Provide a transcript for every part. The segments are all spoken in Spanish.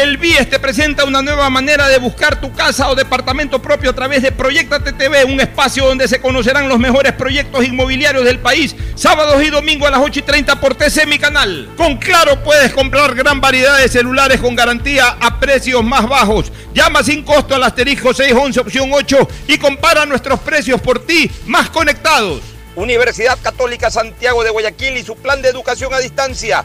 El BIES te presenta una nueva manera de buscar tu casa o departamento propio a través de Proyectate TV, un espacio donde se conocerán los mejores proyectos inmobiliarios del país, sábados y domingos a las 8 y 30 por TC Mi Canal. Con Claro puedes comprar gran variedad de celulares con garantía a precios más bajos. Llama sin costo al asterisco 611 opción 8 y compara nuestros precios por ti más conectados. Universidad Católica Santiago de Guayaquil y su plan de educación a distancia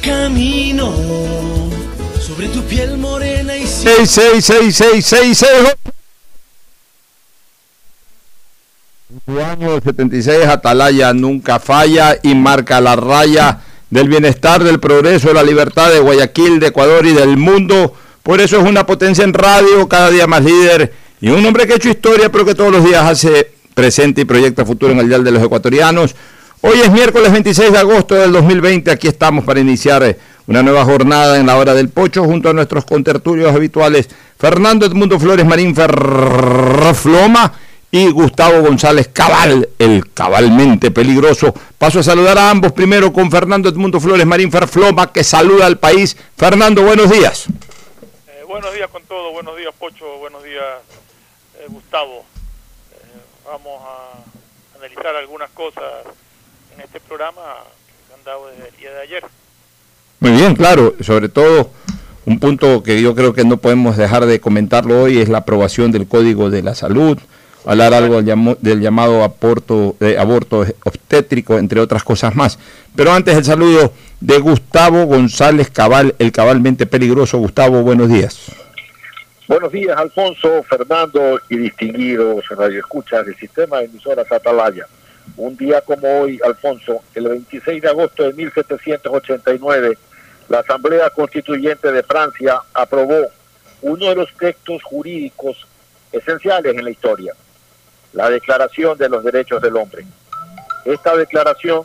Camino sobre tu piel morena y 666666 su año 76 Atalaya nunca falla y marca la raya del bienestar, del progreso, de la libertad de Guayaquil, de Ecuador y del mundo. Por eso es una potencia en radio, cada día más líder y un hombre que ha hecho historia, pero que todos los días hace presente y proyecta futuro en el Dial de los Ecuatorianos. Hoy es miércoles 26 de agosto del 2020. Aquí estamos para iniciar eh, una nueva jornada en la hora del pocho junto a nuestros contertulios habituales Fernando Edmundo Flores Marín Ferrofloma y Gustavo González Cabal, el cabalmente peligroso. Paso a saludar a ambos primero con Fernando Edmundo Flores Marín Ferfloma que saluda al país. Fernando, buenos días. Eh, buenos días con todo, buenos días Pocho, buenos días eh, Gustavo. vamos a analizar algunas cosas este programa que han dado desde el día de ayer. Muy bien, claro, sobre todo un punto que yo creo que no podemos dejar de comentarlo hoy es la aprobación del Código de la Salud, hablar algo del, llamado aporto, de aborto obstétrico, entre otras cosas más. Pero antes el saludo de Gustavo González Cabal, el cabalmente peligroso. Gustavo, buenos días. Buenos días, Alfonso, Fernando y distinguidos radioescuchas del sistema de emisoras Atalaya. Un día como hoy, Alfonso, el 26 de agosto de 1789, la Asamblea Constituyente de Francia aprobó uno de los textos jurídicos esenciales en la historia, la Declaración de los Derechos del Hombre. Esta declaración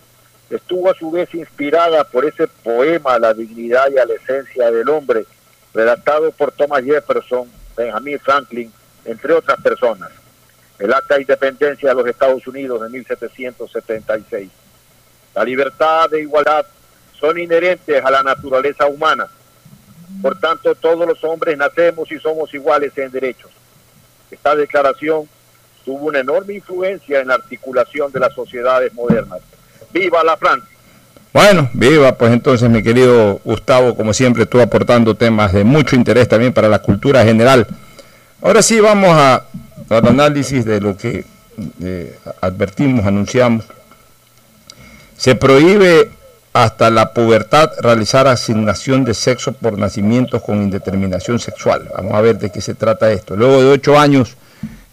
estuvo a su vez inspirada por ese poema la dignidad y a la esencia del hombre, redactado por Thomas Jefferson, Benjamin Franklin, entre otras personas el Acta de Independencia de los Estados Unidos de 1776. La libertad de igualdad son inherentes a la naturaleza humana. Por tanto, todos los hombres nacemos y somos iguales en derechos. Esta declaración tuvo una enorme influencia en la articulación de las sociedades modernas. ¡Viva la Francia! Bueno, viva, pues entonces mi querido Gustavo, como siempre, estuvo aportando temas de mucho interés también para la cultura general. Ahora sí vamos a al análisis de lo que eh, advertimos, anunciamos, se prohíbe hasta la pubertad realizar asignación de sexo por nacimientos con indeterminación sexual. Vamos a ver de qué se trata esto. Luego de ocho años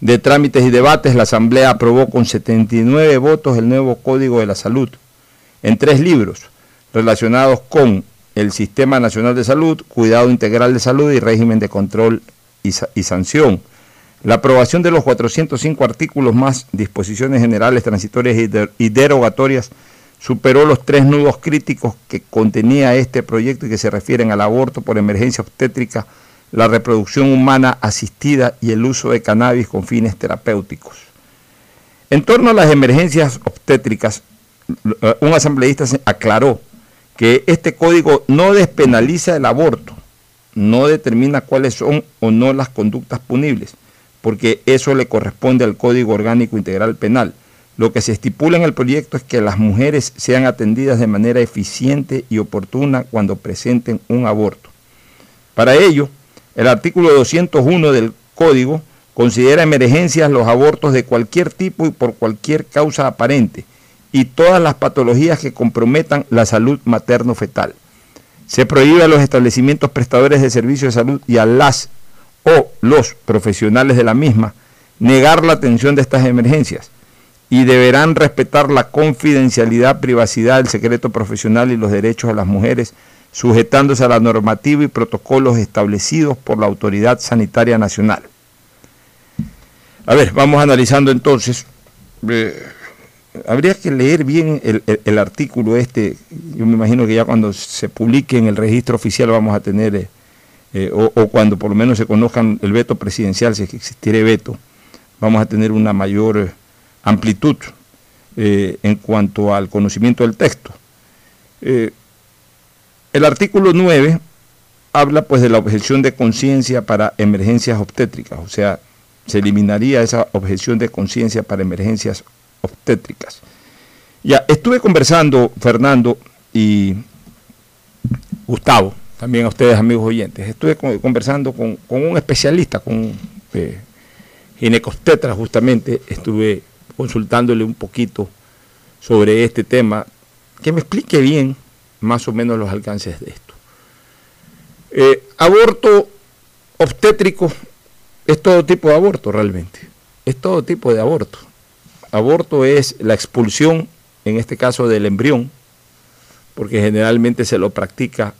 de trámites y debates, la Asamblea aprobó con 79 votos el nuevo Código de la Salud en tres libros relacionados con el Sistema Nacional de Salud, Cuidado Integral de Salud y Régimen de Control y, y Sanción. La aprobación de los 405 artículos más disposiciones generales, transitorias y derogatorias superó los tres nudos críticos que contenía este proyecto y que se refieren al aborto por emergencia obstétrica, la reproducción humana asistida y el uso de cannabis con fines terapéuticos. En torno a las emergencias obstétricas, eh, un asambleísta aclaró que este código no despenaliza el aborto, no determina cuáles son o no las conductas punibles, porque eso le corresponde al Código Orgánico Integral Penal. Lo que se estipula en el proyecto es que las mujeres sean atendidas de manera eficiente y oportuna cuando presenten un aborto. Para ello, el artículo 201 del Código considera emergencias los abortos de cualquier tipo y por cualquier causa aparente y todas las patologías que comprometan la salud materno-fetal. Se prohíbe a los establecimientos prestadores de servicios de salud y a las o los profesionales de la misma negar la atención de estas emergencias y deberán respetar la confidencialidad, privacidad, el secreto profesional y los derechos de las mujeres, sujetándose a la normativa y protocolos establecidos por la Autoridad Sanitaria Nacional. A ver, vamos analizando entonces. Eh, habría que leer bien el, artículo este. Yo me imagino que ya cuando se publique en el registro oficial vamos a tener, eh, eh, o, cuando por lo menos se conozcan el veto presidencial, si existiera veto, vamos a tener una mayor amplitud eh, en cuanto al conocimiento del texto. Eh, el artículo 9 habla pues de la objeción de conciencia para emergencias obstétricas, o sea, se eliminaría esa objeción de conciencia para emergencias obstétricas. Ya, estuve conversando, Fernando y Gustavo, también a ustedes amigos oyentes, estuve conversando con, un especialista, con eh, ginecobstetra justamente, estuve consultándole un poquito sobre este tema, que me explique bien más o menos los alcances de esto. Eh, aborto obstétrico es todo tipo de aborto realmente, es todo tipo de aborto. Aborto es la expulsión, en este caso del embrión, porque generalmente se lo practica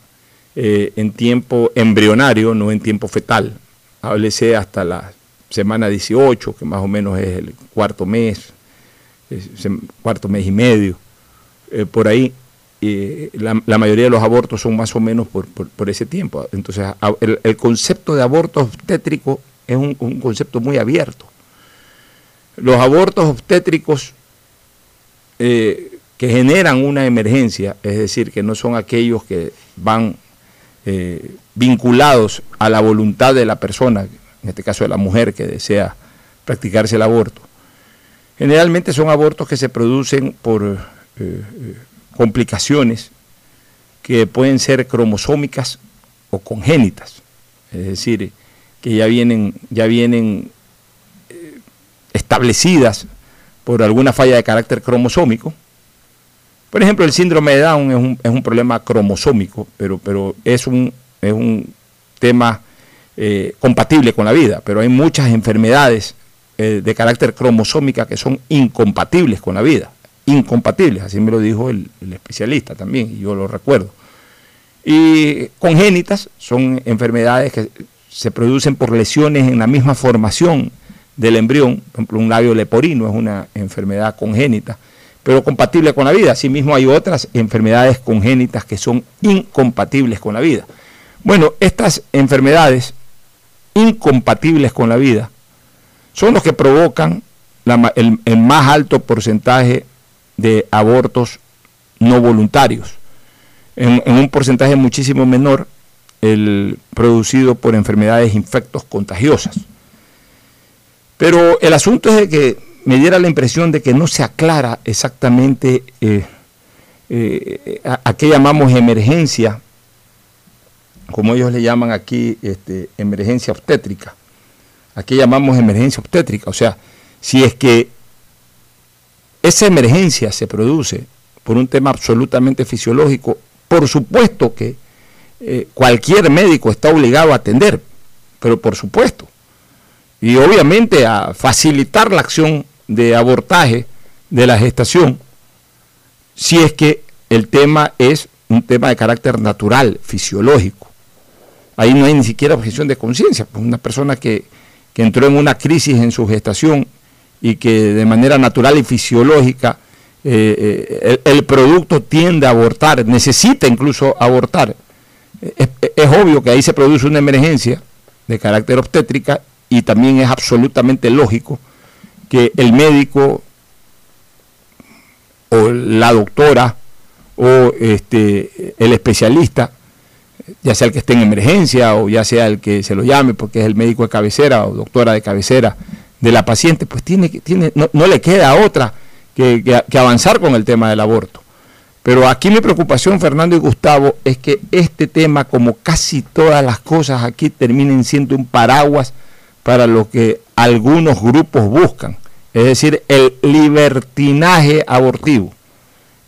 eh, en tiempo embrionario, no en tiempo fetal. Háblese hasta la semana 18, que más o menos es el cuarto mes, cuarto mes y medio, eh, por ahí. la, mayoría de los abortos son más o menos por, ese tiempo. Entonces, el, concepto de aborto obstétrico es un, concepto muy abierto. Los abortos obstétricos eh, que generan una emergencia, es decir, que no son aquellos que van eh, vinculados a la voluntad de la persona, en este caso de la mujer que desea practicarse el aborto. Generalmente son abortos que se producen por eh, eh, complicaciones que pueden ser cromosómicas o congénitas, es decir, que ya vienen, ya vienen establecidas por alguna falla de carácter cromosómico. Por ejemplo, el síndrome de Down es un, es un problema cromosómico, pero, es, un, tema eh, compatible con la vida, pero hay muchas enfermedades eh, de carácter cromosómica que son incompatibles con la vida, incompatibles, así me lo dijo el, especialista también, y yo lo recuerdo. Y congénitas son enfermedades que se producen por lesiones en la misma formación del embrión, por ejemplo, un labio leporino es una enfermedad congénita, pero compatible con la vida. Asimismo, hay otras enfermedades congénitas que son incompatibles con la vida. Bueno, estas enfermedades incompatibles con la vida, son los que provocan el, más alto porcentaje de abortos no voluntarios. En, un porcentaje muchísimo menor el producido por enfermedades infectos contagiosas. Pero el asunto es de que me diera la impresión de que no se aclara exactamente eh, eh, a, qué llamamos emergencia como ellos le llaman aquí, este, emergencia obstétrica. Aquí llamamos emergencia obstétrica. O sea, si es que esa emergencia se produce por un tema absolutamente fisiológico, por supuesto que eh, cualquier médico está obligado a atender, pero por supuesto. Y obviamente a facilitar la acción de abortaje de la gestación, si es que el tema es un tema de carácter natural, fisiológico. Ahí no hay ni siquiera objeción de conciencia. Pues una persona que, entró en una crisis en su gestación y que de manera natural y fisiológica eh, el, producto tiende a abortar, necesita incluso abortar. Es, obvio que ahí se produce una emergencia de carácter obstétrica y también es absolutamente lógico que el médico o la doctora o este, el especialista, ya sea el que esté en emergencia o ya sea el que se lo llame porque es el médico de cabecera o doctora de cabecera de la paciente, pues tiene, tiene, no, no le queda otra que, que, avanzar con el tema del aborto. Pero aquí mi preocupación, Fernando y Gustavo, es que este tema, como casi todas las cosas aquí, terminen siendo un paraguas para lo que algunos grupos buscan, es decir, el libertinaje abortivo.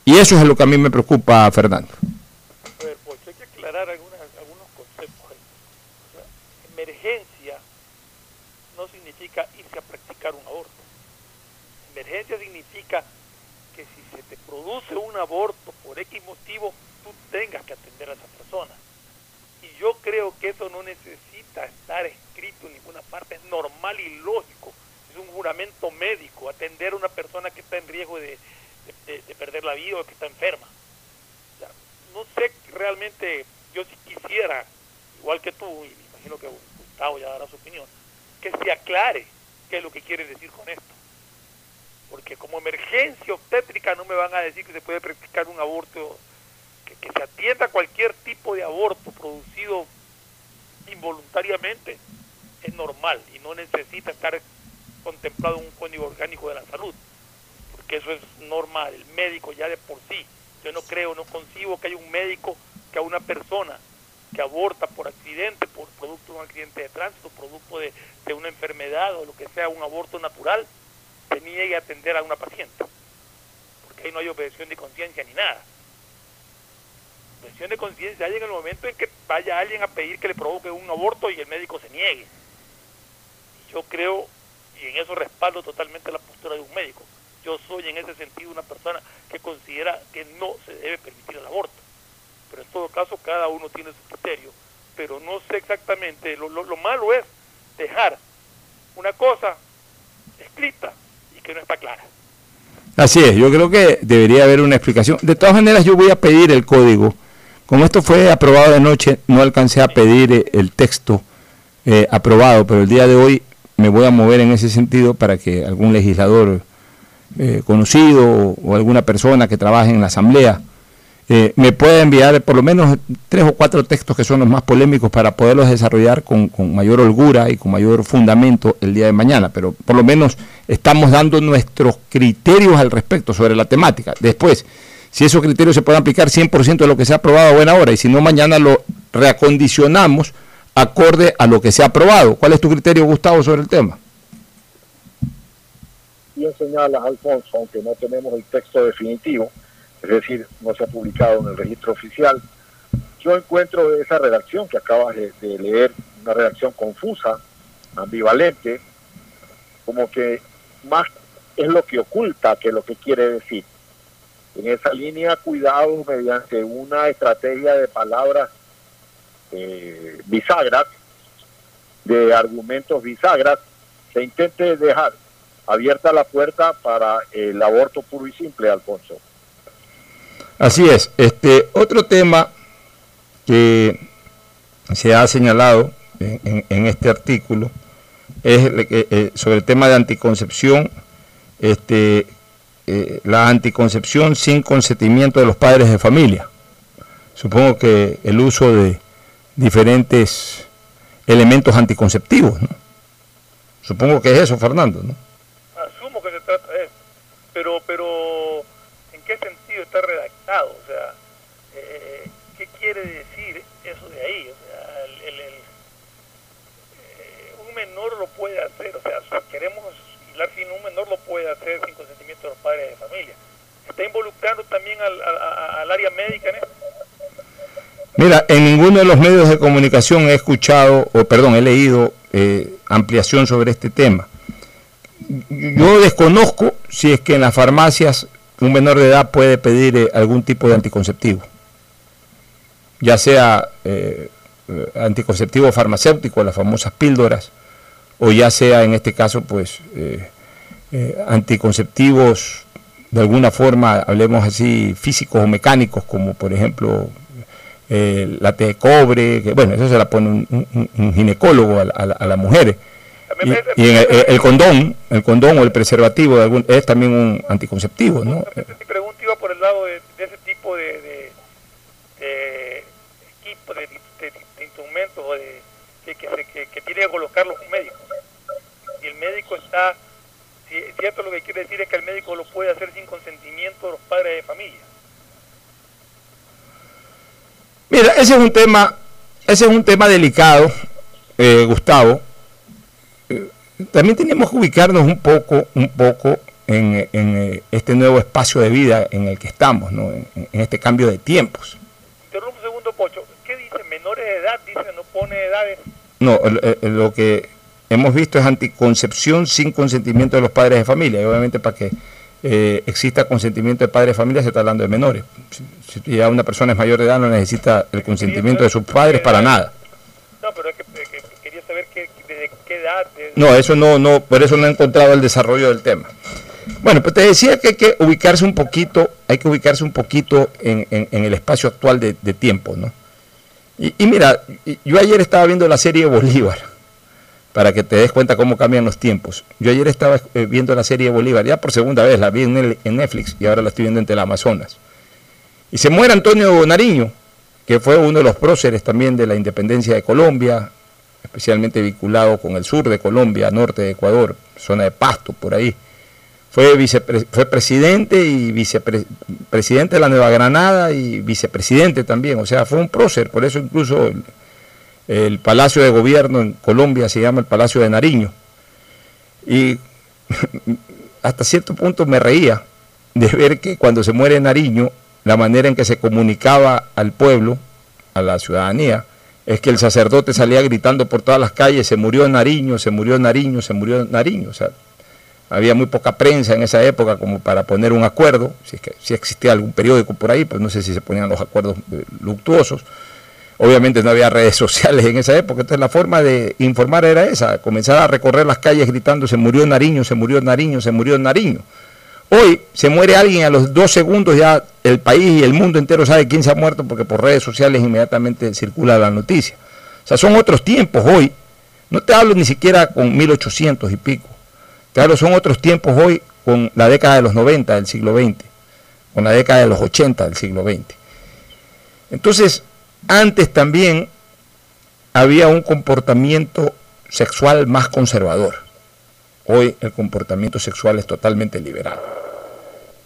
Y eso es lo que a mí me preocupa, Fernando. A ver, pues hay que aclarar algunos conceptos. emergencia no significa irse a practicar un aborto. Emergencia significa que si se te produce un aborto por X motivo, tú tengas que atender a esa persona. Y yo creo que eso no necesita estar escrito en ninguna parte, es normal y lógico. Juramento médico, atender a una persona que está en riesgo de, de, perder la vida o que está enferma. no sé realmente, yo si quisiera, igual que tú, y me imagino que Gustavo ya dará su opinión, que se aclare qué es lo que quiere decir con esto. Porque como emergencia obstétrica no me van a decir que se puede practicar un aborto, que se atienda cualquier tipo de aborto producido involuntariamente, es normal y no necesita estar contemplado un código orgánico de la salud que eso es normal, el médico ya de por sí. Yo no creo, no concibo que haya un médico que a una persona que aborta por accidente, por producto de un accidente de tránsito, producto de, una enfermedad o lo que sea, un aborto natural, se niegue a atender a una paciente. Porque ahí no hay objeción de conciencia ni nada. Objeción de conciencia hay en el momento en que vaya alguien a pedir que le provoque un aborto y el médico se niegue. yo creo, y en eso respaldo totalmente la postura de un médico, yo soy en ese sentido una persona que considera que no se debe permitir el aborto. Pero en todo caso cada uno tiene su criterio. Pero no sé exactamente, lo, lo, malo es dejar una cosa escrita y que no está clara. Así es, yo creo que debería haber una explicación. De todas maneras, yo voy a pedir el código. Como esto fue aprobado de noche, no alcancé a pedir eh, el texto eh, aprobado, pero el día de hoy me voy a mover en ese sentido para que algún legislador eh, conocido o, alguna persona que trabaje en la asamblea eh, me pueda enviar por lo menos tres o cuatro textos que son los más polémicos para poderlos desarrollar con, mayor holgura y con mayor fundamento el día de mañana. Pero por lo menos estamos dando nuestros criterios al respecto sobre la temática. Después, si esos criterios se pueden aplicar 100% de lo que se ha aprobado a buena hora y si no, mañana lo reacondicionamos acorde a lo que se ha aprobado. ¿Cuál es tu criterio, Gustavo, sobre el tema? bien señalas, Alfonso, aunque no tenemos el texto definitivo, es decir, no se ha publicado en el registro oficial, yo encuentro esa redacción que acabas de, leer, una redacción confusa, ambivalente, como que más es lo que oculta que lo que quiere decir. En esa línea, cuidado mediante una estrategia de palabras eh, bisagras, de argumentos bisagras, se intente dejar abierta la puerta para el aborto puro y simple, Alfonso. Así es. Este otro tema que se ha señalado en, este artículo es eh, sobre el tema de anticoncepción, este, eh, la anticoncepción sin consentimiento de los padres de familia. Supongo que el uso de diferentes elementos anticonceptivos. Supongo que es eso, Fernando, ¿no? pero, pero ¿en qué sentido está redactado? O sea, eh, ¿qué quiere decir eso de ahí? O sea, el, eh, un menor lo puede hacer, o sea, si queremos hilar un menor lo puede hacer sin consentimiento de los padres de familia. ¿Está involucrando también al, al área médica en esto? Mira, en ninguno de los medios de comunicación he escuchado, o perdón, he leído eh, ampliación sobre este tema. Yo desconozco si es que en las farmacias un menor de edad puede pedir eh, algún tipo de anticonceptivo. ya sea eh, anticonceptivo farmacéutico, las famosas píldoras, o ya sea en este caso, pues, anticonceptivos de alguna forma, hablemos así, físicos o mecánicos, como por ejemplo la T de cobre, que bueno, eso se la pone un, ginecólogo a, las mujeres. Y, el, condón, el condón o el preservativo es también un anticonceptivo, ¿no? Mi pregunta iba por el lado de, ese tipo de, de, equipo, de, instrumentos que, que, tiene que colocarlos un médico. Y el médico está, cierto lo que quiere decir es que el médico lo puede hacer sin consentimiento de los padres de familia. Mira, ese es un tema, ese es un tema delicado, eh, Gustavo. Eh, también tenemos que ubicarnos un poco, un poco en, eh, este nuevo espacio de vida en el que estamos, ¿no? en, este cambio de tiempos. Interrumpo un segundo, Pocho. ¿Qué dice? ¿Menores de edad? Dice, no pone edades. No, lo que hemos visto es anticoncepción sin consentimiento de los padres de familia. Y obviamente para que eh, exista consentimiento de padres de familia se está hablando de menores. Si, ya una persona es mayor de edad no necesita el consentimiento de sus padres para nada. No, pero es que, quería saber qué, desde qué edad. No, eso no, no, por eso no he encontrado el desarrollo del tema. Bueno, pues te decía que hay que ubicarse un poquito, hay que ubicarse un poquito en, el espacio actual de, tiempo, ¿no? Y, y, mira, yo ayer estaba viendo la serie Bolívar, para que te des cuenta cómo cambian los tiempos. Yo ayer estaba eh, viendo la serie Bolívar, ya por segunda vez, la vi en, Netflix y ahora la estoy viendo en Amazonas. Y se muere Antonio Nariño, que fue uno de los próceres también de la independencia de Colombia, especialmente vinculado con el sur de Colombia, norte de Ecuador, zona de Pasto, por ahí. Fue, fue presidente y vicepresidente de la Nueva Granada y vicepresidente también, o sea, fue un prócer, por eso incluso Palacio de Gobierno en Colombia se llama el Palacio de Nariño. Y hasta cierto punto me reía de ver que cuando se muere Nariño, la manera en que se comunicaba al pueblo, a la ciudadanía, es que el sacerdote salía gritando por todas las calles, se murió Nariño, se murió Nariño, se murió Nariño. O sea, había muy poca prensa en esa época como para poner un acuerdo, si, si existía algún periódico por ahí, pues no sé si se ponían los acuerdos eh, luctuosos. Obviamente no había redes sociales en esa época, entonces la forma de informar era esa, comenzar a recorrer las calles gritando se murió Nariño, se murió Nariño, se murió Nariño. Hoy se muere alguien a los dos segundos ya el país y el mundo entero sabe quién se ha muerto porque por redes sociales inmediatamente circula la noticia. O sea, son otros tiempos hoy. No te hablo ni siquiera con 1800 y pico. Claro, son otros tiempos hoy con la década de los 90 del siglo XX, con la década de los 80 del siglo XX. Entonces, antes también había un comportamiento sexual más conservador. Hoy el comportamiento sexual es totalmente liberal.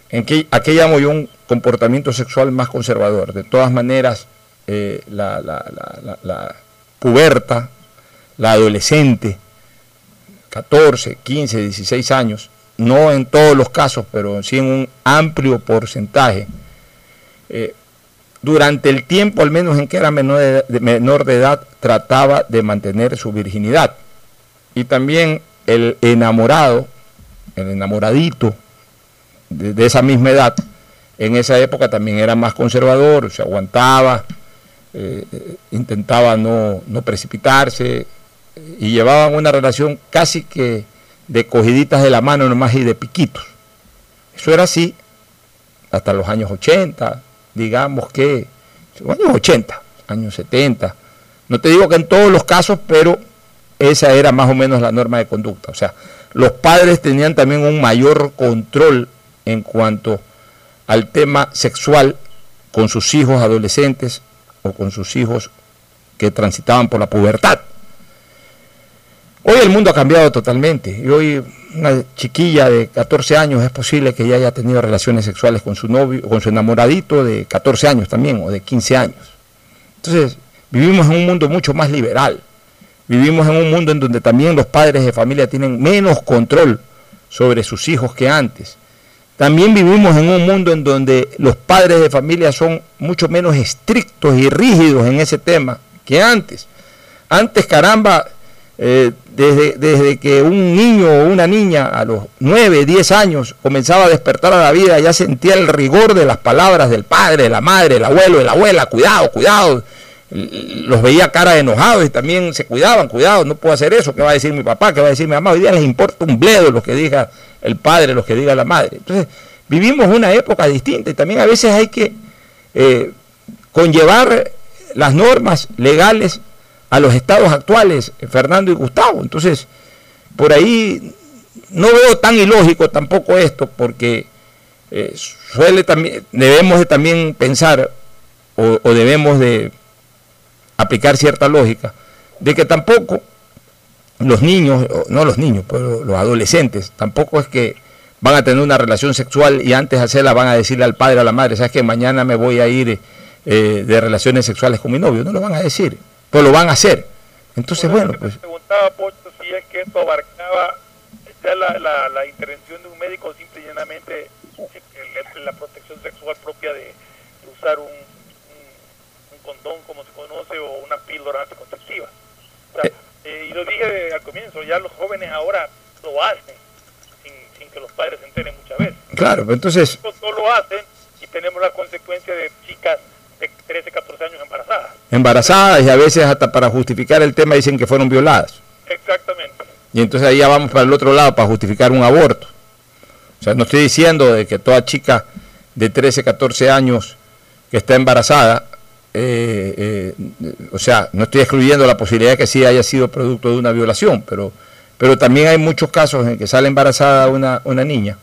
¿En qué, ¿A qué llamo yo un comportamiento sexual más conservador? De todas maneras, eh, la, la la adolescente, 14, 15, 16 años, no en todos los casos, pero sí en un amplio porcentaje, eh, durante el tiempo al menos en que era menor de, menor de edad, trataba de mantener su virginidad. Y también el enamorado, el enamoradito de, esa misma edad, en esa época también era más conservador, se aguantaba, eh, intentaba no, no precipitarse, y llevaban una relación casi que de cogiditas de la mano nomás y de piquitos. Eso era así hasta los años 80, digamos que, años 80, años 70. No te digo que en todos los casos, pero esa era más o menos la norma de conducta. O sea, los padres tenían también un mayor control en cuanto al tema sexual con sus hijos adolescentes o con sus hijos que transitaban por la pubertad. Hoy el mundo ha cambiado totalmente y hoy una chiquilla de 14 años es posible que ya haya tenido relaciones sexuales con su novio, con su enamoradito de 14 años también o de 15 años. Entonces, vivimos en un mundo mucho más liberal. Vivimos en un mundo en donde también los padres de familia tienen menos control sobre sus hijos que antes. También vivimos en un mundo en donde los padres de familia son mucho menos estrictos y rígidos en ese tema que antes. Antes, caramba, eh, desde, desde que un niño o una niña a los 9, 10 años comenzaba a despertar a la vida, ya sentía el rigor de las palabras del padre, de la madre, del abuelo, de la abuela, cuidado, cuidado. Los veía cara de enojados y también se cuidaban, cuidado, no puedo hacer eso, ¿qué va a decir mi papá? ¿Qué va a decir mi mamá? Hoy día les importa un bledo lo que diga el padre, lo que diga la madre. Entonces, vivimos una época distinta y también a veces hay que eh, conllevar las normas legales a los estados actuales, Fernando y Gustavo. Entonces, por ahí no veo tan ilógico tampoco esto, porque eh, suele también, debemos de también pensar o, debemos de aplicar cierta lógica, de que tampoco los niños, no los niños, pero los adolescentes, tampoco es que van a tener una relación sexual y antes de hacerla van a decirle al padre o a la madre, sabes que mañana me voy a ir eh, de relaciones sexuales con mi novio, no lo van a decir pues lo van a hacer. Entonces, bueno, pues... Preguntaba, Pocho, si es que esto abarcaba ya la, la, la intervención de un médico simple y llanamente la, la protección sexual propia de, de usar un, un, un, condón, como se conoce, o una píldora anticonceptiva. O sea, eh, eh, y lo dije al comienzo, ya los jóvenes ahora lo hacen sin, sin que los padres se enteren muchas veces. Claro, entonces... No lo hacen y tenemos la consecuencia de chicas de 13, 14 años embarazadas. Y a veces hasta para justificar el tema dicen que fueron violadas. Exactamente. Y entonces ahí ya vamos para el otro lado para justificar un aborto. O sea, no estoy diciendo de que toda chica de 13, 14 años que está embarazada, eh, eh, o sea, no estoy excluyendo la posibilidad de que sí haya sido producto de una violación, pero, pero también hay muchos casos en que sale embarazada una, una niña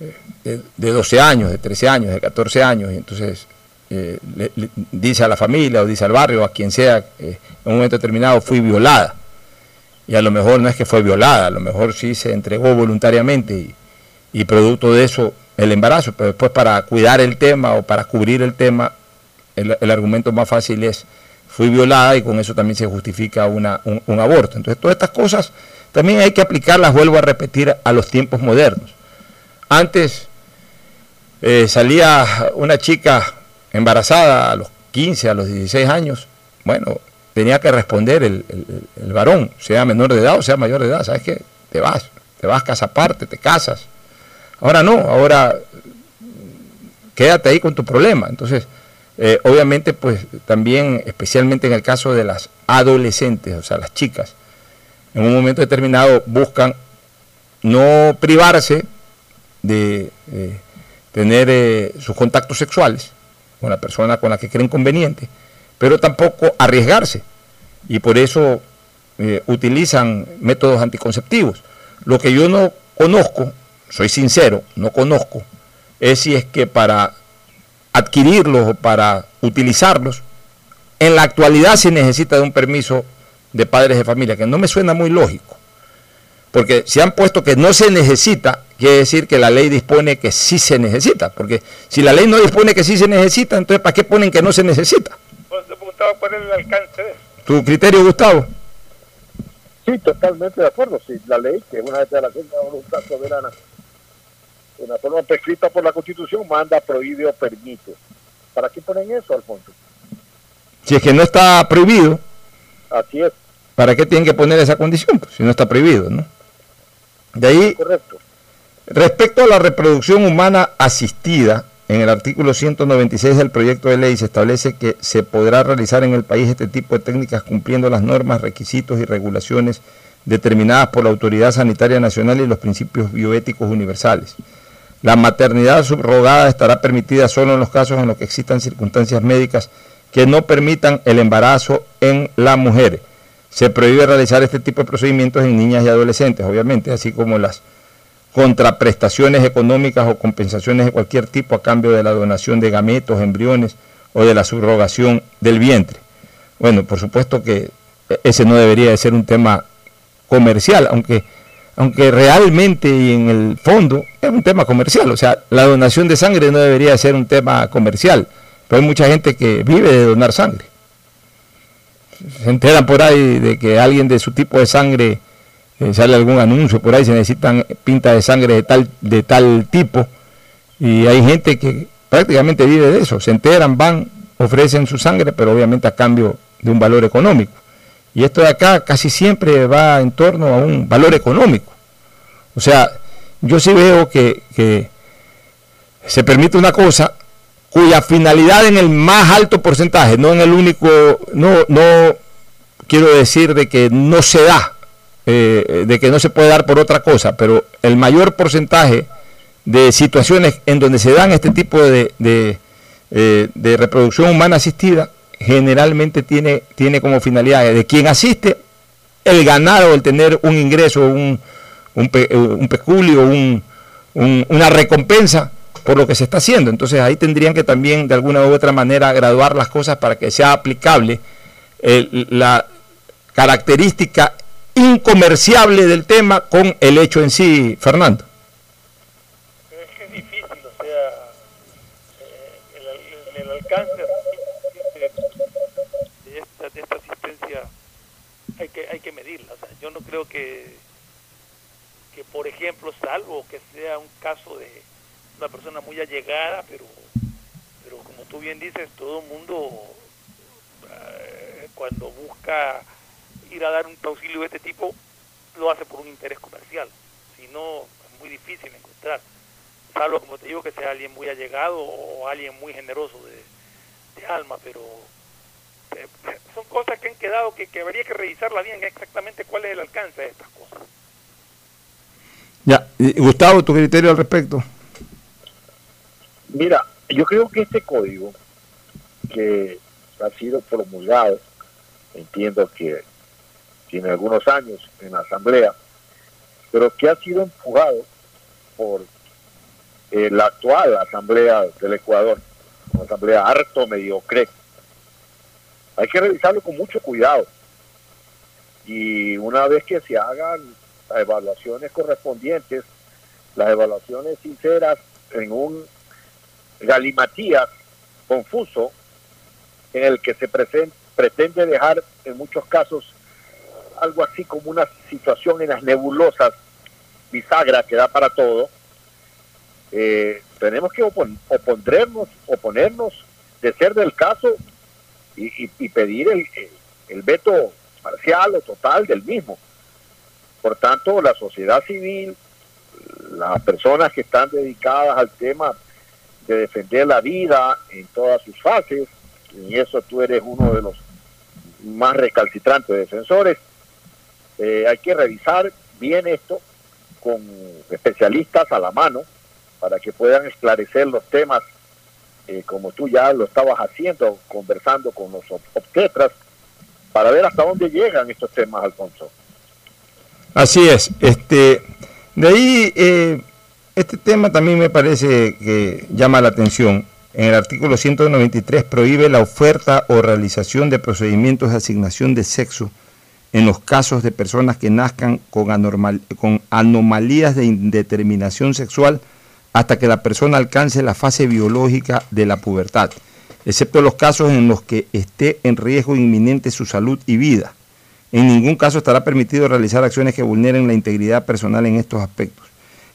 eh, de, de 12 años, de 13 años, de 14 años, y entonces eh, le, dice a la familia o dice al barrio, a quien sea, eh, en un momento determinado fui violada. Y a lo mejor no es que fue violada, a lo mejor sí se entregó voluntariamente y, producto de eso el embarazo, pero después para cuidar el tema o para cubrir el tema, el, argumento más fácil es fui violada y con eso también se justifica una, un, un aborto. Entonces todas estas cosas también hay que aplicarlas, vuelvo a repetir, a los tiempos modernos. Antes eh, salía una chica embarazada a los 15, a los 16 años, bueno, tenía que responder el, el, varón, sea menor de edad o sea mayor de edad, ¿sabes qué? Te vas, te vas casa aparte, te casas. Ahora no, ahora quédate ahí con tu problema. Entonces, eh, obviamente, pues también, especialmente en el caso de las adolescentes, o sea, las chicas, en un momento determinado buscan no privarse de eh, tener eh, sus contactos sexuales, con la persona con la que creen conveniente, pero tampoco arriesgarse. Y por eso eh, utilizan métodos anticonceptivos. Lo que yo no conozco, soy sincero, no conozco, es si es que para adquirirlos o para utilizarlos, en la actualidad se necesita de un permiso de padres de familia, que no me suena muy lógico. Porque si han puesto que no se necesita, quiere decir que la ley dispone que sí se necesita. Porque si la ley no dispone que sí se necesita, entonces ¿para qué ponen que no se necesita? Pues preguntaba cuál es el alcance de eso. ¿Tu criterio, Gustavo? Sí, totalmente de acuerdo. Sí, la ley, que es una declaración de voluntad soberana, en la forma prescrita por la Constitución, manda, prohíbe o permite. ¿Para qué ponen eso, Alfonso? Si es que no está prohibido. Así es. ¿Para qué tienen que poner esa condición? Pues, si no está prohibido, ¿no? De ahí, Correcto. respecto a la reproducción humana asistida, en el artículo 196 del proyecto de ley se establece que se podrá realizar en el país este tipo de técnicas cumpliendo las normas, requisitos y regulaciones determinadas por la Autoridad Sanitaria Nacional y los principios bioéticos universales. La maternidad subrogada estará permitida solo en los casos en los que existan circunstancias médicas que no permitan el embarazo en la mujer. Se prohíbe realizar este tipo de procedimientos en niñas y adolescentes, obviamente, así como las contraprestaciones económicas o compensaciones de cualquier tipo a cambio de la donación de gametos, embriones o de la subrogación del vientre. Bueno, por supuesto que ese no debería de ser un tema comercial, aunque, aunque realmente y en el fondo es un tema comercial, o sea, la donación de sangre no debería de ser un tema comercial, pero hay mucha gente que vive de donar sangre. Se enteran por ahí de que alguien de su tipo de sangre eh, sale algún anuncio por ahí, se necesitan pintas de sangre de tal, de tal tipo, y hay gente que prácticamente vive de eso, se enteran, van, ofrecen su sangre, pero obviamente a cambio de un valor económico. Y esto de acá casi siempre va en torno a un valor económico. O sea, yo sí veo que, que se permite una cosa cuya finalidad en el más alto porcentaje, no en el único, no, no quiero decir de que no se da, eh, de que no se puede dar por otra cosa, pero el mayor porcentaje de situaciones en donde se dan este tipo de, de, eh, reproducción humana asistida, generalmente tiene, tiene como finalidad de quien asiste el ganar o el tener un ingreso, un, un, un peculio, un, una recompensa por lo que se está haciendo. Entonces ahí tendrían que también de alguna u otra manera graduar las cosas para que sea aplicable la característica incomerciable del tema con el hecho en sí, Fernando. Es que es difícil, o sea, eh, el, el, alcance de esta, asistencia hay que, hay que medirla. Yo no creo que, que, por ejemplo, salvo que sea un caso de una persona muy allegada, pero, pero como tú bien dices, todo mundo eh, cuando busca ir a dar un auxilio de este tipo lo hace por un interés comercial. Si no, es muy difícil encontrar. Salvo, como te digo, que sea alguien muy allegado o alguien muy generoso de, alma, pero eh, son cosas que han quedado que, que habría que revisarla bien exactamente cuál es el alcance de estas cosas. Ya, Gustavo, tu criterio al respecto. Mira, yo creo que este código que ha sido promulgado, entiendo que tiene algunos años en la Asamblea, pero que ha sido empujado por eh, la actual Asamblea del Ecuador, una Asamblea harto mediocre. Hay que revisarlo con mucho cuidado. Y una vez que se hagan las evaluaciones correspondientes, las evaluaciones sinceras en un galimatías confuso en el que se pretende dejar en muchos casos algo así como una situación en las nebulosas bisagra que da para todo, eh, tenemos que oponernos, oponernos de ser del caso y, y, pedir el, el, veto parcial o total del mismo. Por tanto, la sociedad civil, las personas que están dedicadas al tema de defender la vida en todas sus fases, y eso tú eres uno de los más recalcitrantes defensores. Eh, hay que revisar bien esto con especialistas a la mano para que puedan esclarecer los temas eh, como tú ya lo estabas haciendo, conversando con los obstetras, para ver hasta dónde llegan estos temas, Alfonso. Así es. Este, de ahí eh, este tema también me parece que llama la atención. En el artículo 193 prohíbe la oferta o realización de procedimientos de asignación de sexo en los casos de personas que nazcan con, anomalías de indeterminación sexual hasta que la persona alcance la fase biológica de la pubertad, excepto los casos en los que esté en riesgo inminente su salud y vida. En ningún caso estará permitido realizar acciones que vulneren la integridad personal en estos aspectos.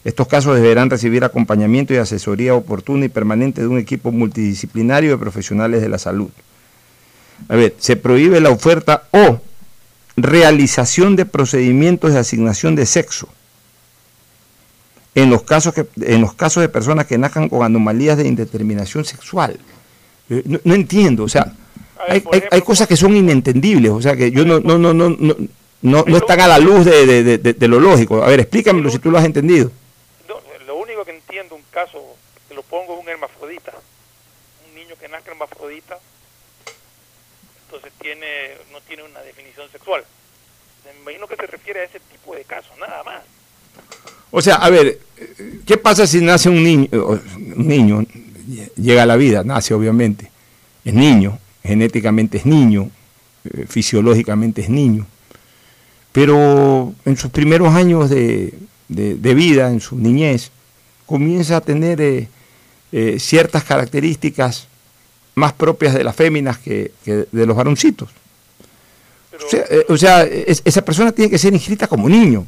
Estos casos deberán recibir acompañamiento y asesoría oportuna y permanente de un equipo multidisciplinario de profesionales de la salud. A ver, se prohíbe la oferta o realización de procedimientos de asignación de sexo en los casos, que, en los casos de personas que nazcan con anomalías de indeterminación sexual. Eh, no, entiendo, o sea, hay, hay, cosas que son inentendibles, o sea, que yo no, no, no, no, no, no, no están a la luz de, de, de, de, lo lógico. A ver, explícamelo si tú lo has entendido pongo, un hermafrodita, un niño que nace hermafrodita, entonces tiene no tiene una definición sexual. Me imagino que se refiere a ese tipo de casos, nada más. O sea, a ver, ¿qué pasa si nace un niño, un niño, llega a la vida, nace obviamente, es niño, genéticamente es niño, eh, fisiológicamente es niño, pero en sus primeros años de, de, de vida, en su niñez, comienza a tener eh, eh, ciertas características más propias de las féminas que, que de los varoncitos. o sea, eh, esa persona tiene que ser inscrita como niño.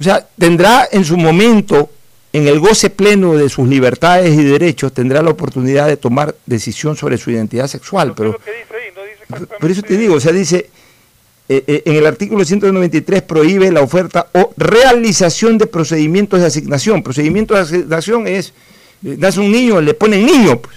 O sea, tendrá en su momento, en el goce pleno de sus libertades y derechos, tendrá la oportunidad de tomar decisión sobre su identidad sexual. Pero, ahí? No dice eso te digo, o sea, dice, eh, eh, en el artículo 193 prohíbe la oferta o realización de procedimientos de asignación. Procedimiento de asignación es, nace un niño, le ponen niño. Pues.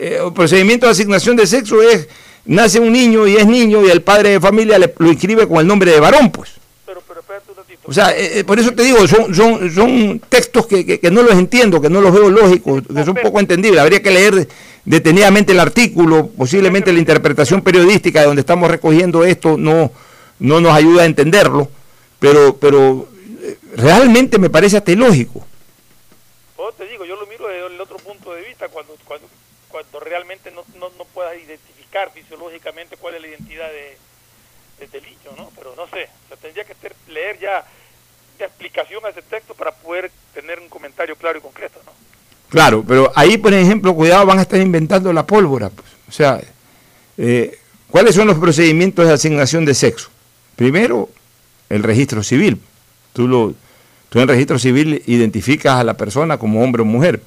el procedimiento de asignación de sexo es, nace un niño y es niño y el padre de familia le, lo inscribe con el nombre de varón, pues. Pero, pero espérate un ratito. O sea, por eso te digo, son, son, son textos que, que, que, no los entiendo, que no los veo lógicos, que son poco entendibles. Habría que leer detenidamente el artículo, posiblemente la interpretación periodística de donde estamos recogiendo esto no, no nos ayuda a entenderlo, pero, pero eh, realmente me parece hasta ilógico. Oh, te digo, yo lo miro desde el otro punto de vista, cuando, cuando, cuando realmente no, no, no puedas identificar fisiológicamente cuál es la identidad de, de ¿no? Pero no sé, o sea, tendría que ter, leer ya de explicación a ese texto para poder tener un comentario claro y concreto, ¿no? Claro, pero ahí, por ejemplo, cuidado, van a estar inventando la pólvora. Pues. O sea, eh, ¿cuáles son los procedimientos de asignación de sexo? Primero, el registro civil. Tú, lo, tú en el registro civil identificas a la persona como hombre o mujer.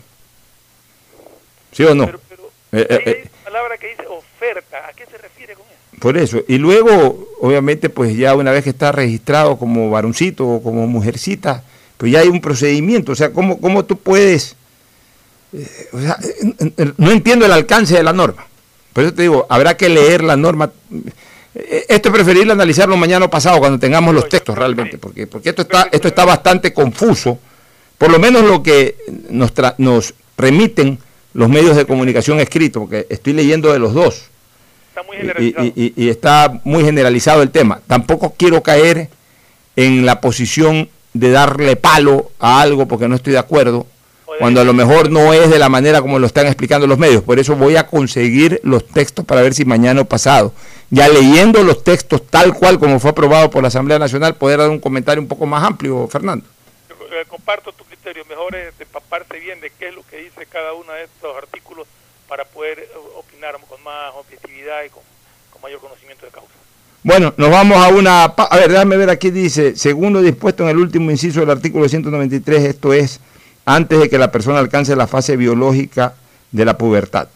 ¿Sí o no? Pero, pero eh, eh, hay una palabra que dice oferta. ¿A qué se refiere con eso? Por eso. Y luego, obviamente, pues ya una vez que está registrado como varoncito o como mujercita, pues ya hay un procedimiento. O sea, ¿cómo, cómo tú puedes eh, o sea, no entiendo el alcance de la norma. Por eso te digo, habrá que leer la norma. Eh, esto es preferible analizarlo mañana o pasado, cuando tengamos los textos realmente, porque, porque esto, está, esto está bastante confuso, por lo menos lo que nos, nos remiten los medios de comunicación escritos, porque estoy leyendo de los dos. Está muy generalizado. Y, y, y está muy generalizado el tema. Tampoco quiero caer en la posición de darle palo a algo porque no estoy de acuerdo cuando a lo mejor no es de la manera como lo están explicando los medios. Por eso voy a conseguir los textos para ver si mañana o pasado, ya leyendo los textos tal cual como fue aprobado por la Asamblea Nacional, poder dar un comentario un poco más amplio, Fernando. Yo, eh, comparto tu criterio, mejor es empaparse bien de qué es lo que dice cada uno de estos artículos para poder eh, Bueno, nos vamos a una... A ver, déjame ver aquí, dice, según lo dispuesto en el último inciso del artículo 193, esto es antes de que la persona alcance la fase biológica de la pubertad.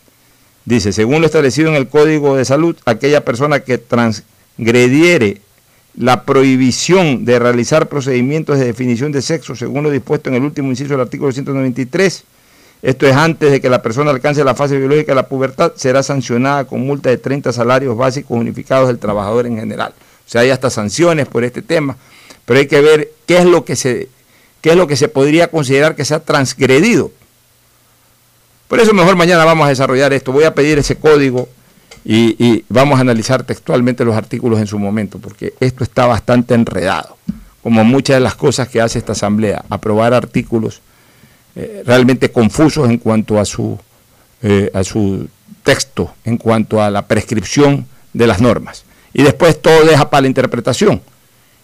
Dice, según lo establecido en el Código de Salud, aquella persona que transgrediere la prohibición de realizar procedimientos de definición de sexo, según lo dispuesto en el último inciso del artículo 193, esto es antes de que la persona alcance la fase biológica de la pubertad, será sancionada con multa de 30 salarios básicos unificados del trabajador en general. O sea, hay hasta sanciones por este tema, pero hay que ver qué es lo que se qué es lo que se podría considerar que se ha transgredido. Por eso mejor mañana vamos a desarrollar esto. Voy a pedir ese código y, y, vamos a analizar textualmente los artículos en su momento, porque esto está bastante enredado, como muchas de las cosas que hace esta Asamblea, aprobar artículos eh, realmente confusos en cuanto a su, eh, a su texto, en cuanto a la prescripción de las normas. Y después todo deja para la interpretación.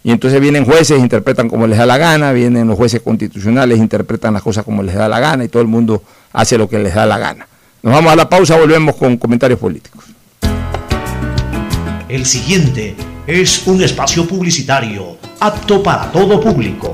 Y entonces vienen jueces, interpretan como les da la gana, vienen los jueces constitucionales, interpretan las cosas como les da la gana y todo el mundo hace lo que les da la gana. Nos vamos a la pausa, volvemos con comentarios políticos. El siguiente es un espacio publicitario apto para todo público.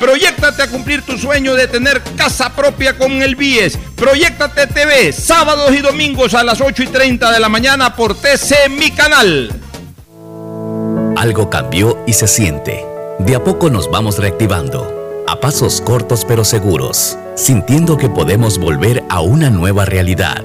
Proyectate a cumplir tu sueño de tener casa propia con el BIES. Proyectate TV, sábados y domingos a las 8 y 30 de la mañana por TC Mi Canal. Algo cambió y se siente. De a poco nos vamos reactivando, a pasos cortos pero seguros, sintiendo que podemos volver a una nueva realidad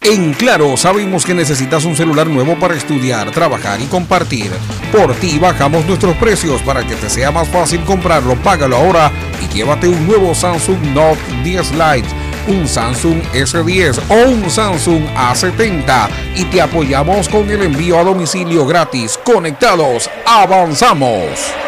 En Claro, sabemos que necesitas un celular nuevo para estudiar, trabajar y compartir. Por ti bajamos nuestros precios para que te sea más fácil comprarlo. Págalo ahora y llévate un nuevo Samsung Note 10 Lite, un Samsung S10 o un Samsung A70 y te apoyamos con el envío a domicilio gratis. Conectados, avanzamos.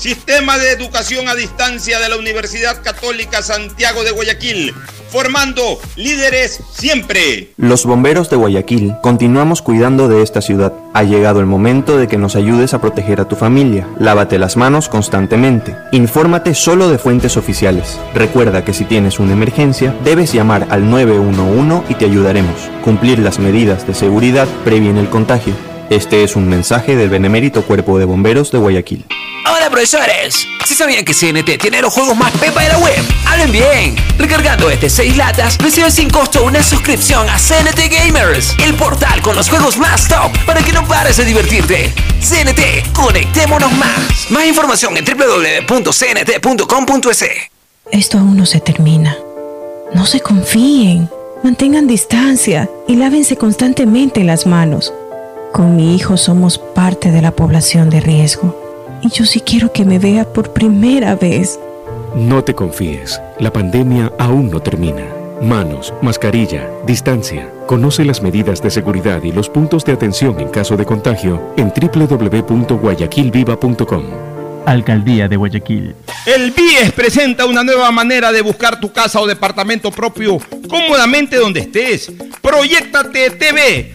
Sistema de Educación a Distancia de la Universidad Católica Santiago de Guayaquil, formando líderes siempre. Los bomberos de Guayaquil continuamos cuidando de esta ciudad. Ha llegado el momento de que nos ayudes a proteger a tu familia. Lávate las manos constantemente. Infórmate solo de fuentes oficiales. Recuerda que si tienes una emergencia, debes llamar al 911 y te ayudaremos. Cumplir las medidas de seguridad previene el contagio. Este es un mensaje del Benemérito Cuerpo de Bomberos de Guayaquil. Hola profesores, si sabían que CNT tiene los juegos más pepa de la web, hablen bien. Recargando este 6 latas, recibes sin costo una suscripción a CNT Gamers, el portal con los juegos más top para que no pares de divertirte. CNT, conectémonos más. Más información en www.cnt.com.es. Esto aún no se termina. No se confíen, mantengan distancia y lávense constantemente las manos. Con mi hijo somos parte de la población de riesgo y yo sí quiero que me vea por primera vez. No te confíes, la pandemia aún no termina. Manos, mascarilla, distancia. Conoce las medidas de seguridad y los puntos de atención en caso de contagio en www.guayaquilviva.com. Alcaldía de Guayaquil. El BIES presenta una nueva manera de buscar tu casa o departamento propio cómodamente donde estés. Proyectate TV,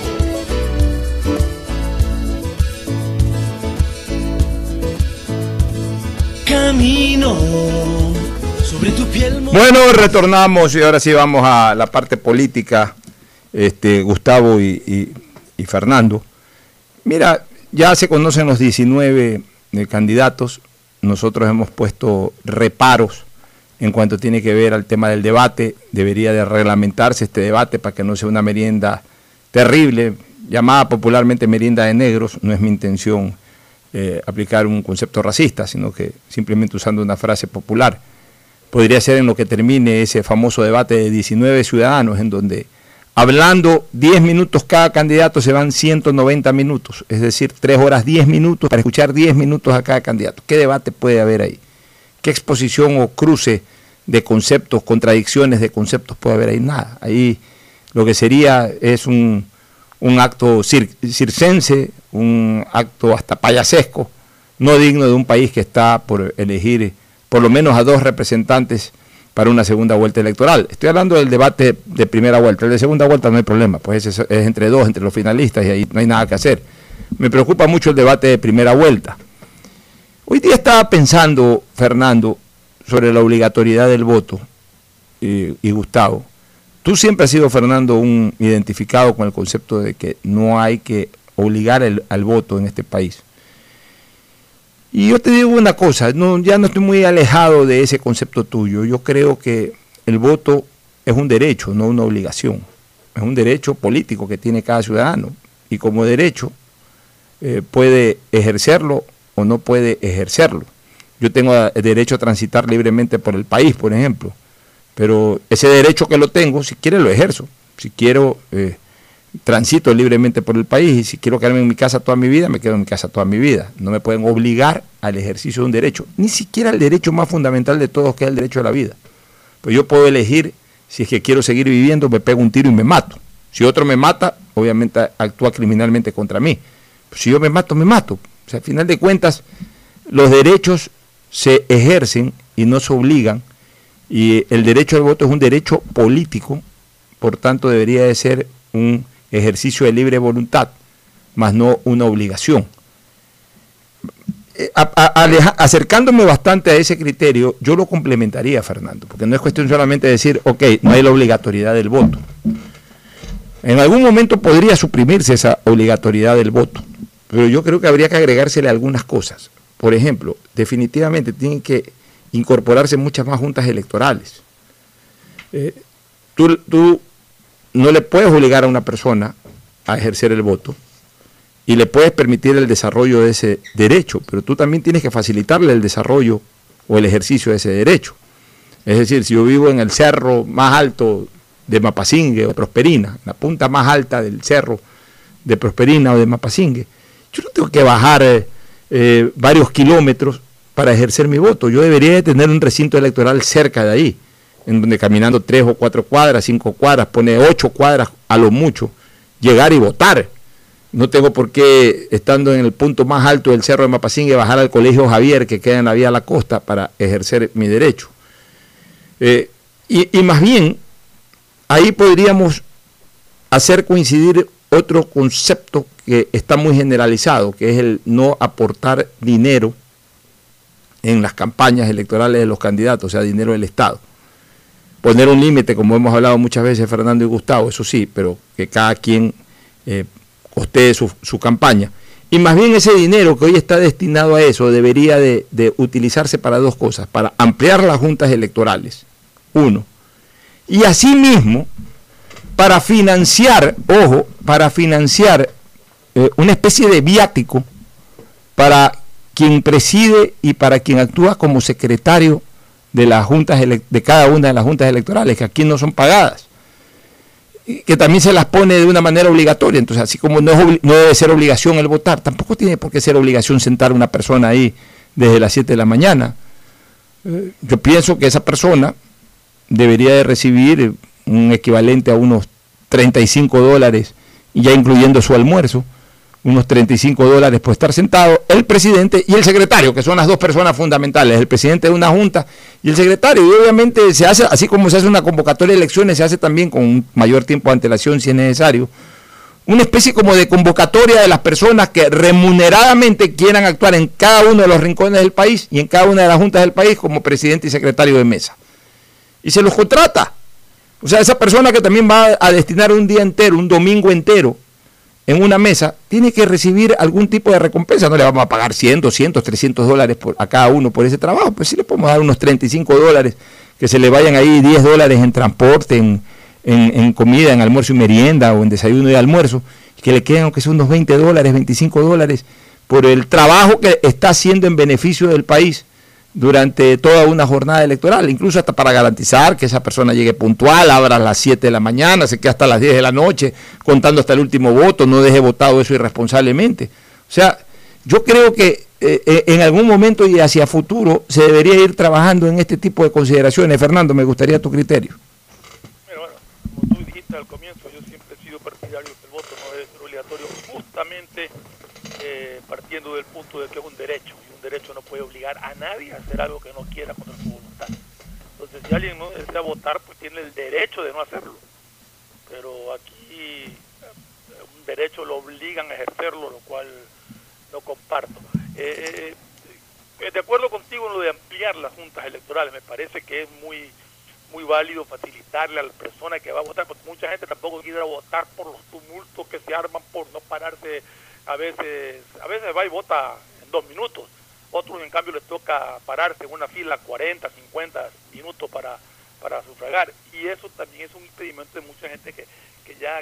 Bueno, retornamos y ahora sí vamos a la parte política, este, Gustavo y, y- y Fernando. Mira, ya se conocen los 19 eh, candidatos, nosotros hemos puesto reparos en cuanto tiene que ver al tema del debate, debería de reglamentarse este debate para que no sea una merienda terrible, llamada popularmente merienda de negros, no es mi intención eh, aplicar un concepto racista, sino que simplemente usando una frase popular. Podría ser en lo que termine ese famoso debate de 19 ciudadanos, en donde hablando 10 minutos cada candidato se van 190 minutos, es decir, 3 horas 10 minutos para escuchar 10 minutos a cada candidato. ¿Qué debate puede haber ahí? ¿Qué exposición o cruce de conceptos, contradicciones de conceptos puede haber ahí? Nada. Ahí lo que sería es un, un acto cir- circense, un acto hasta payasesco, no digno de un país que está por elegir por lo menos a dos representantes para una segunda vuelta electoral. Estoy hablando del debate de primera vuelta. El de segunda vuelta no hay problema, pues es, es entre dos, entre los finalistas, y ahí no hay nada que hacer. Me preocupa mucho el debate de primera vuelta. Hoy día estaba pensando, Fernando, sobre la obligatoriedad del voto, y, y Gustavo. Tú siempre has sido, Fernando, un identificado con el concepto de que no hay que obligar al voto en este país. Y yo te digo una cosa, no, ya no estoy muy alejado de ese concepto tuyo. Yo creo que el voto es un derecho, no una obligación. Es un derecho político que tiene cada ciudadano. Y como derecho eh, puede ejercerlo o no puede ejercerlo. Yo tengo derecho a transitar libremente por el país, por ejemplo. Pero ese derecho que lo tengo, si quiero lo ejerzo. Si quiero, eh, transito libremente por el país y si quiero quedarme en mi casa toda mi vida, me quedo en mi casa toda mi vida. No me pueden obligar al ejercicio de un derecho, ni siquiera el derecho más fundamental de todos, que es el derecho a la vida. Pues yo puedo elegir, si es que quiero seguir viviendo, me pego un tiro y me mato. Si otro me mata, obviamente actúa criminalmente contra mí. Pues si yo me mato, me mato. O sea, al final de cuentas, los derechos se ejercen y no se obligan. Y el derecho al voto es un derecho político, por tanto debería de ser un ejercicio de libre voluntad, más no una obligación. Eh, a- a- aleja- acercándome bastante a ese criterio, yo lo complementaría, Fernando, porque no es cuestión solamente de decir, ok, no hay la obligatoriedad del voto. En algún momento podría suprimirse esa obligatoriedad del voto, pero yo creo que habría que agregársele algunas cosas. Por ejemplo, definitivamente tienen que incorporarse muchas más juntas electorales. Eh, tú, tú no le puedes obligar a una persona a ejercer el voto y le puedes permitir el desarrollo de ese derecho, pero tú también tienes que facilitarle el desarrollo o el ejercicio de ese derecho. Es decir, si yo vivo en el cerro más alto de Mapasingue o Prosperina, la punta más alta del cerro de Prosperina o de Mapasingue, yo no tengo que bajar eh, eh, varios kilómetros para ejercer mi voto. Yo debería de tener un recinto electoral cerca de ahí, en donde caminando tres o cuatro cuadras, cinco cuadras, pone ocho cuadras a lo mucho, llegar y votar. No tengo por qué, estando en el punto más alto del cerro de Mapasingue, bajar al Colegio Javier, que queda en la vía a la costa, para ejercer mi derecho. Eh, y, y más bien, ahí podríamos hacer coincidir otro concepto que está muy generalizado, que es el no aportar dinero en las campañas electorales de los candidatos, o sea, dinero del Estado. Poner un límite, como hemos hablado muchas veces Fernando y Gustavo, eso sí, pero que cada quien eh, costee su, campaña. Y más bien ese dinero que hoy está destinado a eso debería de, de utilizarse para dos cosas, para ampliar las juntas electorales, uno, y asimismo para financiar, ojo, para financiar eh, una especie de viático para quien preside y para quien actúa como secretario de las juntas de cada una de las juntas electorales, que aquí no son pagadas, que también se las pone de una manera obligatoria. Entonces, así como no, no debe ser obligación el votar, tampoco tiene por qué ser obligación sentar a una persona ahí desde las 7 de la mañana. Eh, yo pienso que esa persona debería de recibir un equivalente a unos 35 dólares, ya incluyendo su almuerzo, unos 35 dólares por estar sentado, el presidente y el secretario, que son las dos personas fundamentales, el presidente de una junta y el secretario. Y obviamente se hace, así como se hace una convocatoria de elecciones, se hace también con un mayor tiempo de antelación si es necesario, una especie como de convocatoria de las personas que remuneradamente quieran actuar en cada uno de los rincones del país y en cada una de las juntas del país como presidente y secretario de mesa. Y se los contrata. O sea, esa persona que también va a destinar un día entero, un domingo entero, en una mesa, tiene que recibir algún tipo de recompensa. No le vamos a pagar 100, 200, 300 dólares por, a cada uno por ese trabajo. Pues sí le podemos dar unos 35 dólares, que se le vayan ahí 10 dólares en transporte, en, en, comida, en almuerzo y merienda o en desayuno y almuerzo, que le queden aunque sea unos 20 dólares, 25 dólares por el trabajo que está haciendo en beneficio del país durante toda una jornada electoral, incluso hasta para garantizar que esa persona llegue puntual, abra a las 7 de la mañana, se quede hasta las 10 de la noche, contando hasta el último voto, no deje votado eso irresponsablemente. O sea, yo creo que eh, eh, en algún momento y hacia futuro se debería ir trabajando en este tipo de consideraciones. Fernando, me gustaría tu criterio. Pero bueno, como tú dijiste al comienzo, yo siempre he sido partidario que el voto no debe ser obligatorio, justamente eh, partiendo del punto de que es un derecho derecho no puede obligar a nadie a hacer algo que no quiera contra su voluntad. Entonces, si alguien no desea votar, pues tiene el derecho de no hacerlo. Pero aquí eh, un derecho lo obligan a ejercerlo, lo cual no comparto. Eh, eh, de acuerdo contigo en lo de ampliar las juntas electorales, me parece que es muy muy válido facilitarle a la persona que va a votar, porque mucha gente tampoco quiere votar por los tumultos que se arman por no pararse a veces, a veces va y vota en dos minutos otros, en cambio, les toca pararse en una fila 40, 50 minutos para, para sufragar. Y eso también es un impedimento de mucha gente que, que ya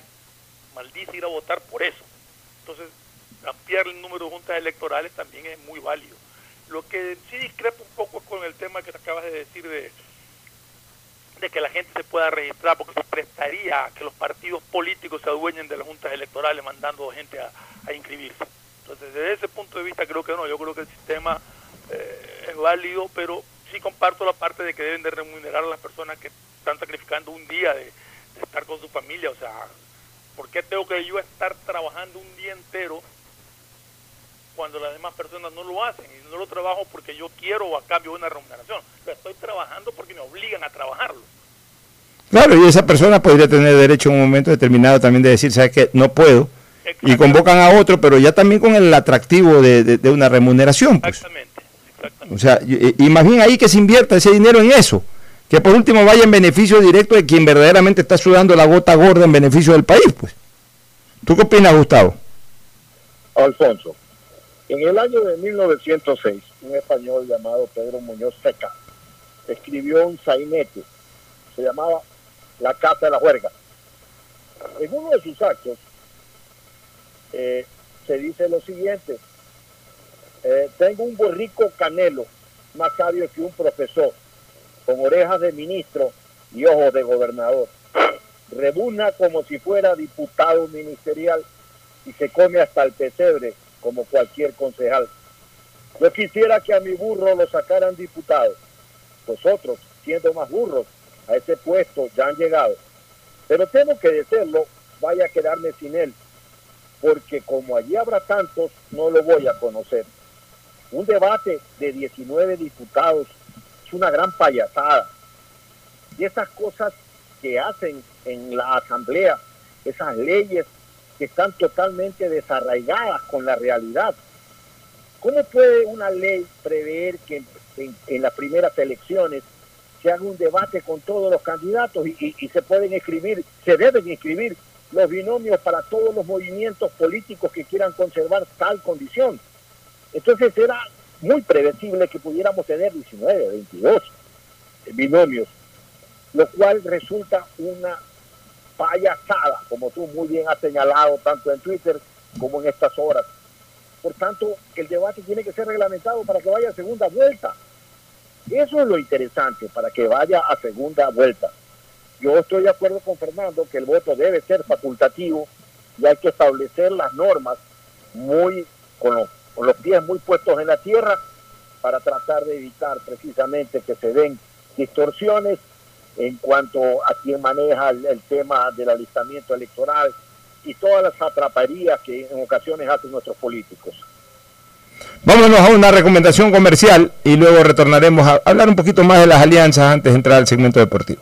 maldice ir a votar por eso. Entonces, ampliar el número de juntas electorales también es muy válido. Lo que sí discrepo un poco con el tema que te acabas de decir de, de que la gente se pueda registrar, porque se prestaría a que los partidos políticos se adueñen de las juntas electorales mandando gente a, a inscribirse. Entonces, desde ese punto de vista creo que no, yo creo que el sistema eh, es válido, pero sí comparto la parte de que deben de remunerar a las personas que están sacrificando un día de, estar con su familia, o sea, ¿por qué tengo que yo estar trabajando un día entero cuando las demás personas no lo hacen? Y no lo trabajo porque yo quiero a cambio una remuneración, pero estoy trabajando porque me obligan a trabajarlo. Claro, y esa persona podría tener derecho en un momento determinado también de decir, ¿sabes qué? No puedo y convocan a otro, pero ya también con el atractivo de, una remuneración. Pues. Exactamente, O sea, y, más bien ahí que se invierta ese dinero en eso, que por último vaya en beneficio directo de quien verdaderamente está sudando la gota gorda en beneficio del país, pues. ¿Tú qué opinas, Gustavo? Alfonso, en el año de 1906, un español llamado Pedro Muñoz Seca escribió un sainete, se llamaba La Casa de la Juerga. En uno de sus actos, eh, se dice lo siguiente, eh, tengo un borrico canelo, más sabio que un profesor, con orejas de ministro y ojos de gobernador. Rebuna como si fuera diputado ministerial y se come hasta el pesebre como cualquier concejal. Yo quisiera que a mi burro lo sacaran diputado. Vosotros, siendo más burros, a ese puesto ya han llegado. Pero tengo que decirlo, vaya a quedarme sin él porque como allí habrá tantos, no lo voy a conocer. Un debate de 19 diputados es una gran payasada. Y esas cosas que hacen en la asamblea, esas leyes que están totalmente desarraigadas con la realidad. ¿Cómo puede una ley prever que en, las primeras elecciones se haga un debate con todos los candidatos y, y se pueden escribir, se deben escribir los binomios para todos los movimientos políticos que quieran conservar tal condición. Entonces era muy previsible que pudiéramos tener 19, 22 binomios, lo cual resulta una payasada, como tú muy bien has señalado tanto en Twitter como en estas horas. Por tanto, el debate tiene que ser reglamentado para que vaya a segunda vuelta. Eso es lo interesante, para que vaya a segunda vuelta. Yo estoy de acuerdo con Fernando que el voto debe ser facultativo y hay que establecer las normas muy con los, con los pies muy puestos en la tierra para tratar de evitar precisamente que se den distorsiones en cuanto a quien maneja el, tema del alistamiento electoral y todas las atraparías que en ocasiones hacen nuestros políticos. Vámonos a una recomendación comercial y luego retornaremos a hablar un poquito más de las alianzas antes de entrar al segmento deportivo.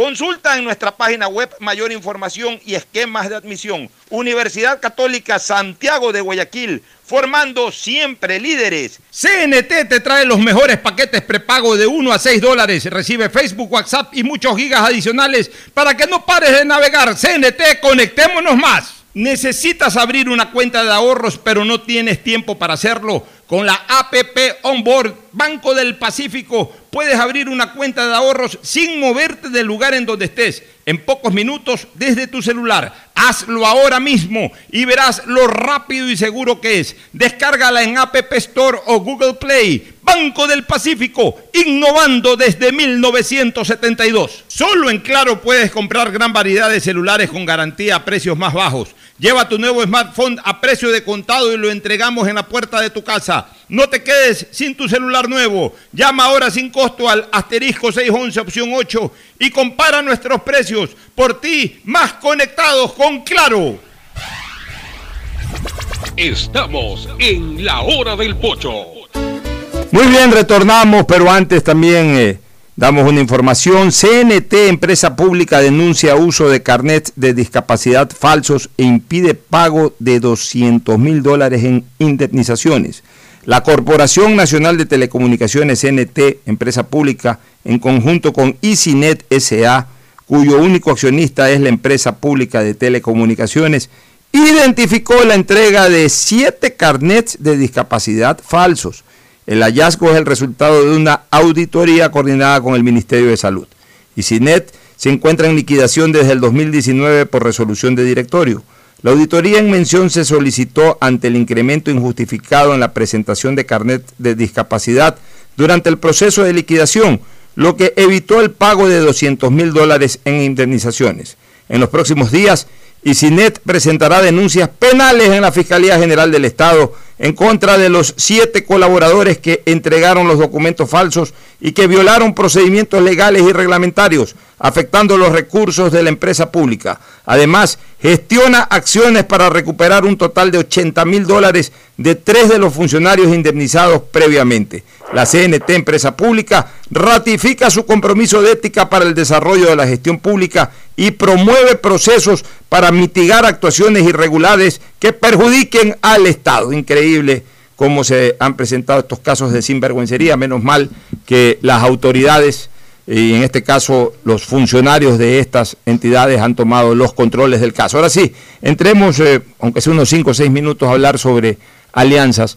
Consulta en nuestra página web mayor información y esquemas de admisión. Universidad Católica Santiago de Guayaquil, formando siempre líderes. CNT te trae los mejores paquetes prepago de 1 a 6 dólares. Recibe Facebook, WhatsApp y muchos gigas adicionales para que no pares de navegar. CNT, conectémonos más. Necesitas abrir una cuenta de ahorros pero no tienes tiempo para hacerlo. Con la APP Onboard Banco del Pacífico puedes abrir una cuenta de ahorros sin moverte del lugar en donde estés, en pocos minutos desde tu celular. Hazlo ahora mismo y verás lo rápido y seguro que es. Descárgala en App Store o Google Play. Banco del Pacífico, innovando desde 1972. Solo en Claro puedes comprar gran variedad de celulares con garantía a precios más bajos. Lleva tu nuevo smartphone a precio de contado y lo entregamos en la puerta de tu casa. No te quedes sin tu celular nuevo. Llama ahora sin costo al asterisco 611 opción 8 y compara nuestros precios. Por ti, más conectados con Claro. Estamos en la hora del pocho. Muy bien, retornamos, pero antes también... Eh, Damos una información. CNT, empresa pública, denuncia uso de carnets de discapacidad falsos e impide pago de 200 mil dólares en indemnizaciones. La Corporación Nacional de Telecomunicaciones, CNT, empresa pública, en conjunto con EasyNet SA, cuyo único accionista es la empresa pública de telecomunicaciones, identificó la entrega de siete carnets de discapacidad falsos el hallazgo es el resultado de una auditoría coordinada con el Ministerio de Salud. Y se encuentra en liquidación desde el 2019 por resolución de directorio. La auditoría en mención se solicitó ante el incremento injustificado en la presentación de carnet de discapacidad durante el proceso de liquidación, lo que evitó el pago de 200 mil dólares en indemnizaciones. En los próximos días, ICINET presentará denuncias penales en la Fiscalía General del Estado en contra de los siete colaboradores que entregaron los documentos falsos y que violaron procedimientos legales y reglamentarios, afectando los recursos de la empresa pública. Además, gestiona acciones para recuperar un total de 80 mil dólares de tres de los funcionarios indemnizados previamente. La CNT, empresa pública, ratifica su compromiso de ética para el desarrollo de la gestión pública y promueve procesos para mitigar actuaciones irregulares que perjudiquen al Estado. Increíble cómo se han presentado estos casos de sinvergüencería. Menos mal que las autoridades y en este caso los funcionarios de estas entidades han tomado los controles del caso. Ahora sí, entremos, eh, aunque sea unos 5 o 6 minutos, a hablar sobre alianzas.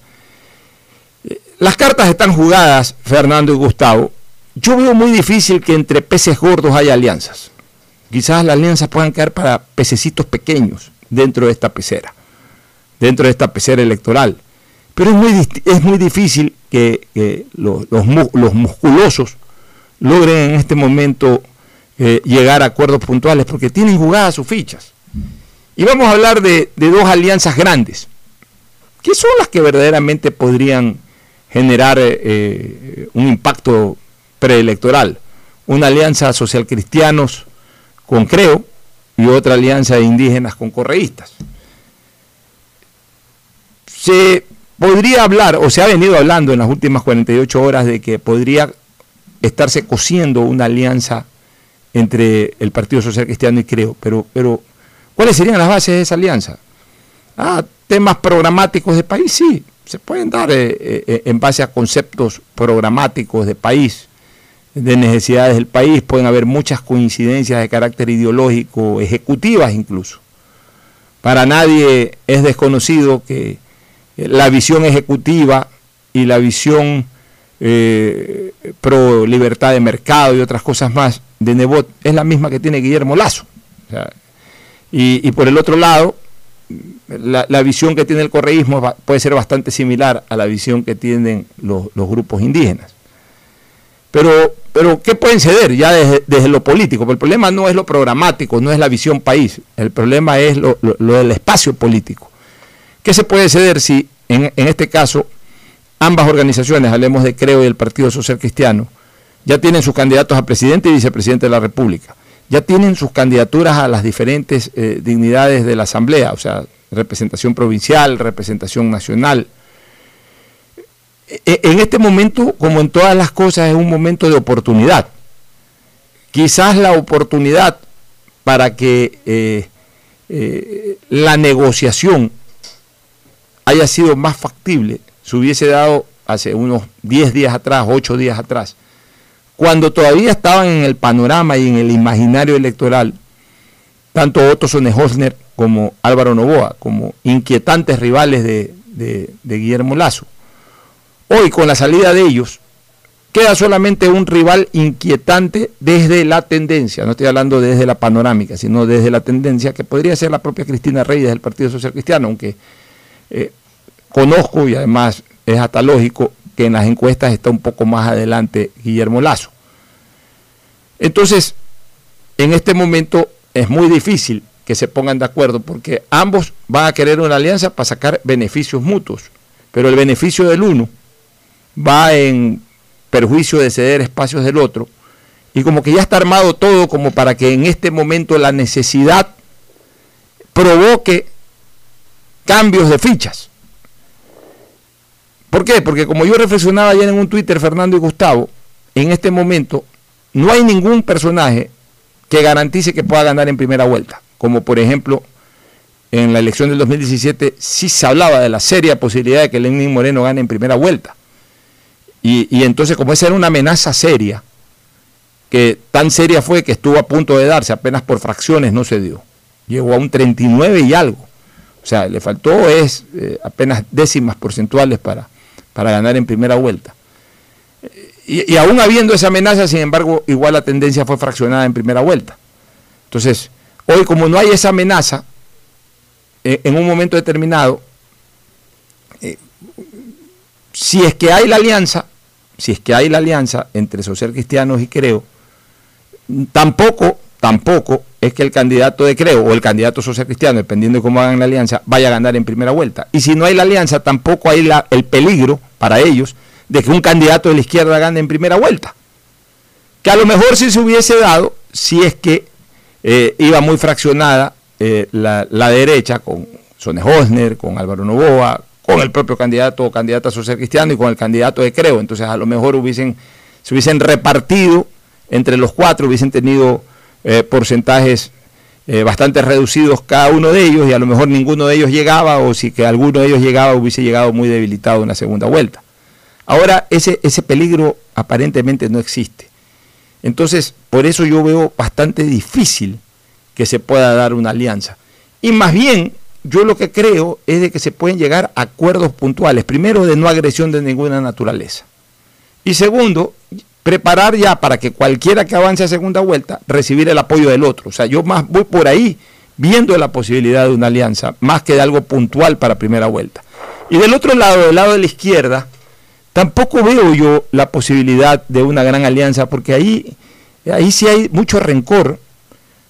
Las cartas están jugadas, Fernando y Gustavo. Yo veo muy difícil que entre peces gordos haya alianzas. Quizás las alianzas puedan quedar para pececitos pequeños dentro de esta pecera, dentro de esta pecera electoral. Pero es muy, es muy difícil que, los, los musculosos logren en este momento eh, llegar a acuerdos puntuales, porque tienen jugadas sus fichas. Y vamos a hablar de, dos alianzas grandes, que son las que verdaderamente podrían generar eh, eh, un impacto preelectoral. Una alianza social cristianos con Creo y otra alianza de indígenas con correístas. Se podría hablar, o se ha venido hablando en las últimas 48 horas, de que podría estarse cosiendo una alianza entre el Partido Social Cristiano y Creo. Pero, pero ¿cuáles serían las bases de esa alianza? Ah, temas programáticos de país, sí, se pueden dar eh, eh, en base a conceptos programáticos de país, de necesidades del país, pueden haber muchas coincidencias de carácter ideológico, ejecutivas incluso. Para nadie es desconocido que la visión ejecutiva y la visión eh, pro libertad de mercado y otras cosas más de Nebot es la misma que tiene Guillermo Lazo. y, por el otro lado, la, visión que tiene el correísmo puede ser bastante similar a la visión que tienen los, grupos indígenas. Pero, pero, ¿qué pueden ceder ya desde, lo político? Porque el problema no es lo programático, no es la visión país, el problema es lo, del espacio político. ¿Qué se puede ceder si en, este caso ambas organizaciones, hablemos de Creo y el Partido Social Cristiano, ya tienen sus candidatos a presidente y vicepresidente de la República, ya tienen sus candidaturas a las diferentes eh, dignidades de la Asamblea, o sea, representación provincial, representación nacional. E, en este momento, como en todas las cosas, es un momento de oportunidad. Quizás la oportunidad para que eh, eh, la negociación haya sido más factible se hubiese dado hace unos 10 días atrás, 8 días atrás, cuando todavía estaban en el panorama y en el imaginario electoral, tanto Otto Sonehosner como Álvaro Novoa, como inquietantes rivales de, de Guillermo Lazo. Hoy, con la salida de ellos, queda solamente un rival inquietante desde la tendencia, no estoy hablando desde la panorámica, sino desde la tendencia que podría ser la propia Cristina Reyes del Partido Social Cristiano, aunque eh, conozco y además es hasta lógico que en las encuestas está un poco más adelante Guillermo Lazo. Entonces, en este momento es muy difícil que se pongan de acuerdo porque ambos van a querer una alianza para sacar beneficios mutuos, pero el beneficio del uno va en perjuicio de ceder espacios del otro y como que ya está armado todo como para que en este momento la necesidad provoque cambios de fichas. ¿Por qué? Porque como yo reflexionaba ayer en un Twitter, Fernando y Gustavo, en este momento no hay ningún personaje que garantice que pueda ganar en primera vuelta. Como por ejemplo, en la elección del 2017 sí se hablaba de la seria posibilidad de que Lenín Moreno gane en primera vuelta. Y, y entonces como esa era una amenaza seria, que tan seria fue que estuvo a punto de darse, apenas por fracciones no se dio. Llegó a un 39 y algo. O sea, le faltó es eh, apenas décimas porcentuales para, para ganar en primera vuelta. Y, aún habiendo esa amenaza, sin embargo, igual la tendencia fue fraccionada en primera vuelta. Entonces, hoy como no hay esa amenaza, eh, en un momento determinado, eh, si es que hay la alianza, si es que hay la alianza entre social cristianos y creo, tampoco, tampoco es que el candidato de Creo o el candidato social cristiano, dependiendo de cómo hagan la alianza, vaya a ganar en primera vuelta. Y si no hay la alianza, tampoco hay la, el peligro para ellos de que un candidato de la izquierda gane en primera vuelta. Que a lo mejor si se hubiese dado, si es que eh, iba muy fraccionada eh, la, derecha con Sone Hosner, con Álvaro Novoa, con el propio candidato o candidata social cristiano y con el candidato de Creo. Entonces a lo mejor hubiesen, se hubiesen repartido entre los cuatro, hubiesen tenido eh, porcentajes eh, bastante reducidos cada uno de ellos y a lo mejor ninguno de ellos llegaba o si que alguno de ellos llegaba hubiese llegado muy debilitado en la segunda vuelta. Ahora ese, ese peligro aparentemente no existe. Entonces, por eso yo veo bastante difícil que se pueda dar una alianza. Y más bien, yo lo que creo es de que se pueden llegar a acuerdos puntuales. Primero, de no agresión de ninguna naturaleza. Y segundo, preparar ya para que cualquiera que avance a segunda vuelta, recibir el apoyo del otro. O sea, yo más voy por ahí viendo la posibilidad de una alianza, más que de algo puntual para primera vuelta. Y del otro lado, del lado de la izquierda, tampoco veo yo la posibilidad de una gran alianza, porque ahí, ahí sí hay mucho rencor.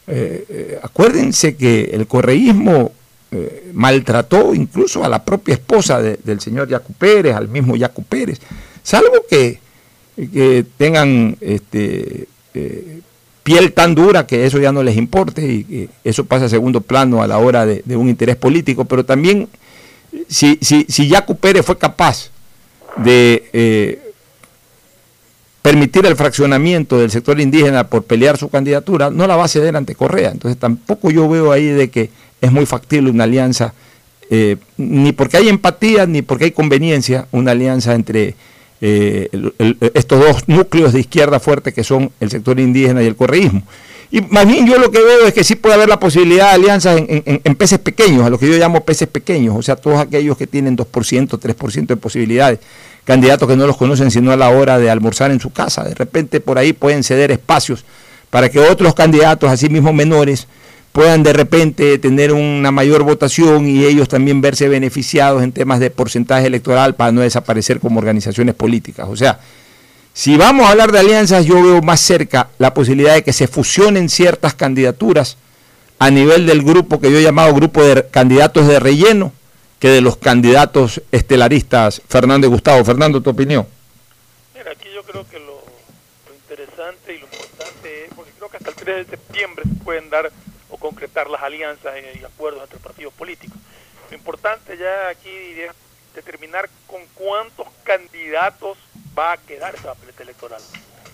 Eh, eh, acuérdense que el correísmo eh, maltrató incluso a la propia esposa del señor Yacu Pérez, al mismo Yacu Pérez, salvo que, que tengan este, piel tan dura que eso ya no les importe y que eso pasa a segundo plano a la hora de, un interés político, pero también si, si, si fue capaz de eh, permitir el fraccionamiento del sector indígena por pelear su candidatura, no la va a ceder ante Correa. Entonces tampoco yo veo ahí de que es muy factible una alianza, eh, ni porque hay empatía, ni porque hay conveniencia, una alianza entre eh, estos dos núcleos de izquierda fuerte que son el sector indígena y el correísmo. Y más bien yo lo que veo es que sí puede haber la posibilidad de alianzas en, peces pequeños, a lo que yo llamo peces pequeños, o sea, todos aquellos que tienen 2%, 3% de posibilidades, candidatos que no los conocen sino a la hora de almorzar en su casa. De repente por ahí pueden ceder espacios para que otros candidatos, así mismo menores, puedan de repente tener una mayor votación y ellos también verse beneficiados en temas de porcentaje electoral para no desaparecer como organizaciones políticas. O sea, si vamos a hablar de alianzas, yo veo más cerca la posibilidad de que se fusionen ciertas candidaturas a nivel del grupo que yo he llamado grupo de candidatos de relleno que de los candidatos estelaristas Fernando y Gustavo. Fernando, tu opinión. Mira, aquí yo creo que lo, lo interesante y lo importante es, porque creo que hasta el 3 de septiembre se pueden dar concretar las alianzas y acuerdos entre partidos políticos. Lo importante ya aquí es determinar con cuántos candidatos va a quedar esa papeleta electoral.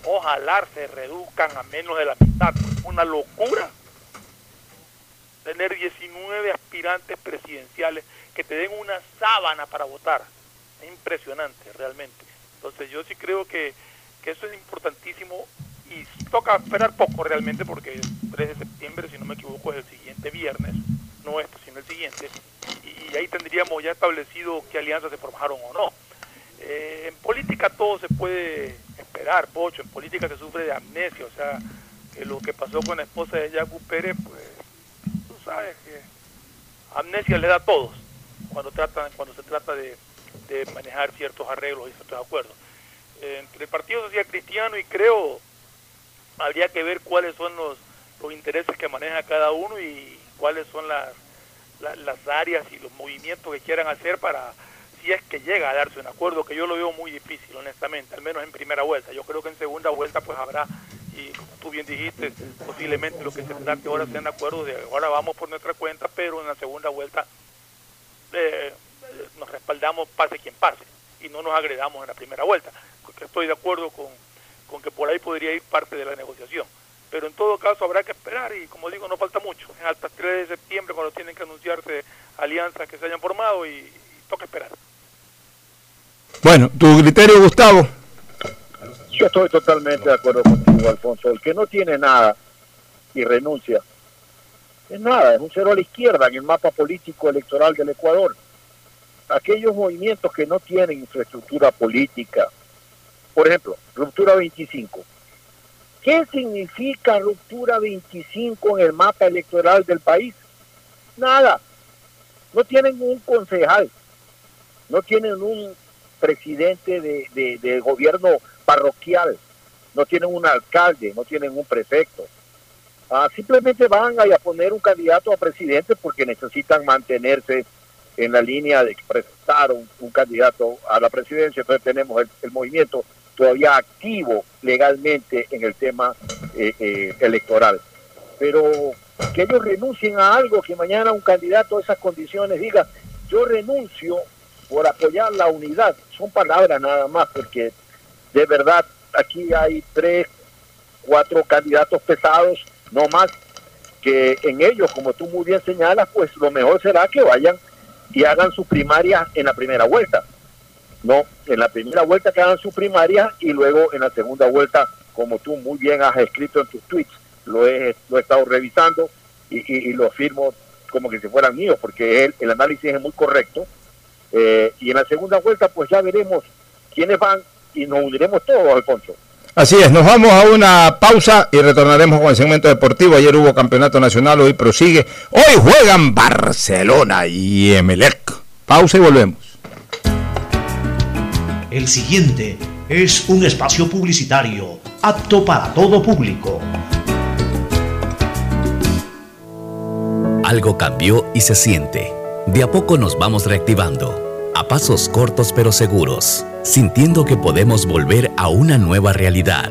Ojalá se reduzcan a menos de la mitad. Una locura tener 19 aspirantes presidenciales que te den una sábana para votar. Es impresionante, realmente. Entonces yo sí creo que, que eso es importantísimo toca esperar poco realmente porque el 3 de septiembre, si no me equivoco, es el siguiente viernes, no este, sino el siguiente, y, ahí tendríamos ya establecido qué alianzas se formaron o no. Eh, en política todo se puede esperar, Pocho, en política se sufre de amnesia, o sea, que lo que pasó con la esposa de Yacu Pérez, pues tú sabes que amnesia le da a todos cuando, tratan, cuando se trata de, manejar ciertos arreglos y ciertos acuerdos. Eh, entre el Partido Social Cristiano y creo habría que ver cuáles son los, los intereses que maneja cada uno y cuáles son las, las, áreas y los movimientos que quieran hacer para si es que llega a darse un acuerdo, que yo lo veo muy difícil, honestamente, al menos en primera vuelta. Yo creo que en segunda vuelta pues habrá, y como tú bien dijiste, posiblemente lo que se trate ahora sean acuerdos de ahora vamos por nuestra cuenta, pero en la segunda vuelta eh, nos respaldamos pase quien pase y no nos agredamos en la primera vuelta. Estoy de acuerdo con, con que por ahí podría ir parte de la negociación. Pero en todo caso habrá que esperar y como digo, no falta mucho. Es hasta el 3 de septiembre cuando tienen que anunciarse alianzas que se hayan formado y, toca esperar. Bueno, tu criterio, Gustavo. Yo estoy totalmente de acuerdo contigo, Alfonso. El que no tiene nada y renuncia, es nada, es un cero a la izquierda en el mapa político electoral del Ecuador. Aquellos movimientos que no tienen infraestructura política, por ejemplo, ruptura 25. ¿Qué significa ruptura 25 en el mapa electoral del país? Nada. No tienen un concejal, no tienen un presidente de, gobierno parroquial, no tienen un alcalde, no tienen un prefecto. Ah, simplemente van a, poner un candidato a presidente porque necesitan mantenerse en la línea de presentar un, candidato a la presidencia. Entonces tenemos el movimiento todavía activo legalmente en el tema eh, eh, electoral. Pero que ellos renuncien a algo, que mañana un candidato a esas condiciones diga, yo renuncio por apoyar la unidad, son palabras nada más, porque de verdad aquí hay tres, cuatro candidatos pesados, no más, que en ellos, como tú muy bien señalas, pues lo mejor será que vayan y hagan su primaria en la primera vuelta no, en la primera vuelta que hagan su primaria y luego en la segunda vuelta como tú muy bien has escrito en tus tweets, lo he, lo he estado revisando y, lo afirmo como que si fueran míos, porque el, el análisis es muy correcto. Eh, y en la segunda vuelta, pues ya veremos quiénes van y nos uniremos todos, Alfonso. Así es, nos vamos a una pausa y retornaremos con el segmento deportivo. Ayer hubo campeonato nacional, hoy prosigue. Hoy juegan Barcelona y Emelec. Pausa y volvemos. El siguiente es un espacio publicitario apto para todo público. Algo cambió y se siente. De a poco nos vamos reactivando, a pasos cortos pero seguros, sintiendo que podemos volver a una nueva realidad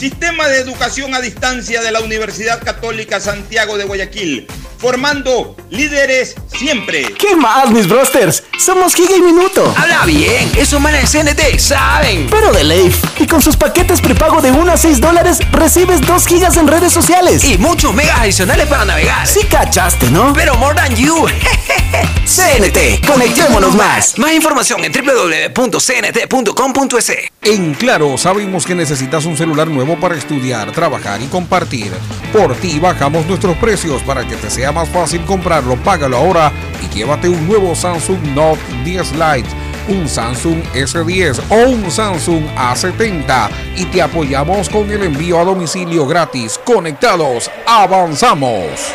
Sistema de educación a distancia de la Universidad Católica Santiago de Guayaquil formando líderes siempre. ¿Qué más, mis brosters? Somos Giga y Minuto. Habla bien, esos manes de CNT saben. Pero de Leif. Y con sus paquetes prepago de 1 a 6 dólares, recibes 2 gigas en redes sociales. Y muchos megas adicionales para navegar. Sí cachaste, ¿no? Pero more than you. CNT, conectémonos más. Más información en www.cnt.com.es. En Claro, sabemos que necesitas un celular nuevo para estudiar, trabajar y compartir. Por ti bajamos nuestros precios para que te sea más fácil comprarlo. Págalo ahora y llévate un nuevo Samsung Note 10 Lite, un Samsung S10 o un Samsung A70 y te apoyamos con el envío a domicilio gratis. Conectados, avanzamos.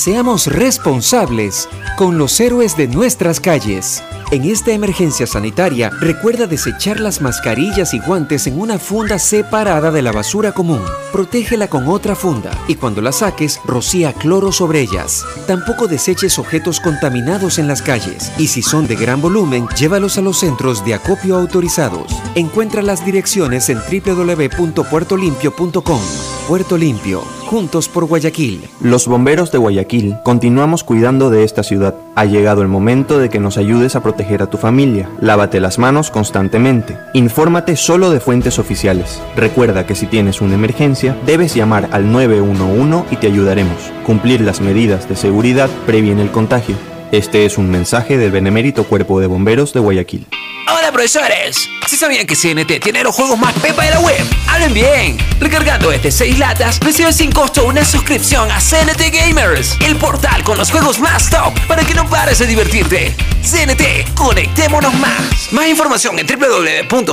Seamos responsables con los héroes de nuestras calles. En esta emergencia sanitaria, recuerda desechar las mascarillas y guantes en una funda separada de la basura común. Protégela con otra funda y cuando la saques, rocía cloro sobre ellas. Tampoco deseches objetos contaminados en las calles y si son de gran volumen, llévalos a los centros de acopio autorizados. Encuentra las direcciones en www.puertolimpio.com. Puerto Limpio, juntos por Guayaquil. Los bomberos de Guayaquil continuamos cuidando de esta ciudad. Ha llegado el momento de que nos ayudes a proteger a tu familia. Lávate las manos constantemente. Infórmate solo de fuentes oficiales. Recuerda que si tienes una emergencia, debes llamar al 911 y te ayudaremos. Cumplir las medidas de seguridad previene el contagio. Este es un mensaje del Benemérito Cuerpo de Bomberos de Guayaquil. Hola profesores, ¿sí sabían que CNT tiene los juegos más pepa de la web? Hablen bien, recargando este 6 latas, recibes sin costo una suscripción a CNT Gamers, el portal con los juegos más top para que no pares de divertirte. CNT, conectémonos más. Más información en www.cnt.com.es.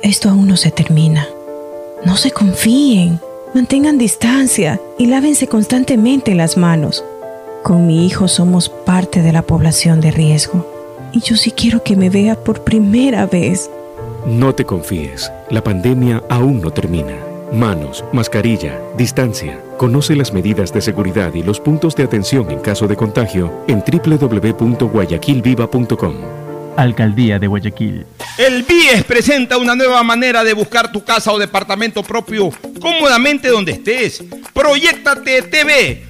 Esto aún no se termina. No se confíen, mantengan distancia y lávense constantemente las manos. Con mi hijo somos parte de la población de riesgo y yo sí quiero que me vea por primera vez. No te confíes, la pandemia aún no termina. Manos, mascarilla, distancia. Conoce las medidas de seguridad y los puntos de atención en caso de contagio en www.guayaquilviva.com. Alcaldía de Guayaquil. El BIES presenta una nueva manera de buscar tu casa o departamento propio cómodamente donde estés. Proyectate TV,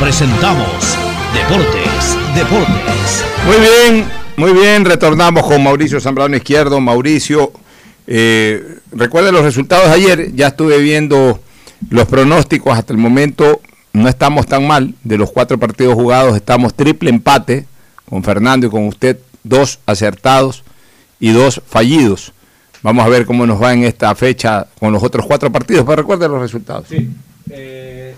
presentamos Deportes, Deportes. Muy bien, muy bien, retornamos con Mauricio Zambrano Izquierdo. Mauricio, eh, recuerda los resultados de ayer, ya estuve viendo los pronósticos hasta el momento, no estamos tan mal, de los cuatro partidos jugados estamos triple empate con Fernando y con usted, dos acertados y dos fallidos. Vamos a ver cómo nos va en esta fecha con los otros cuatro partidos, pero recuerde los resultados. Sí. Eh,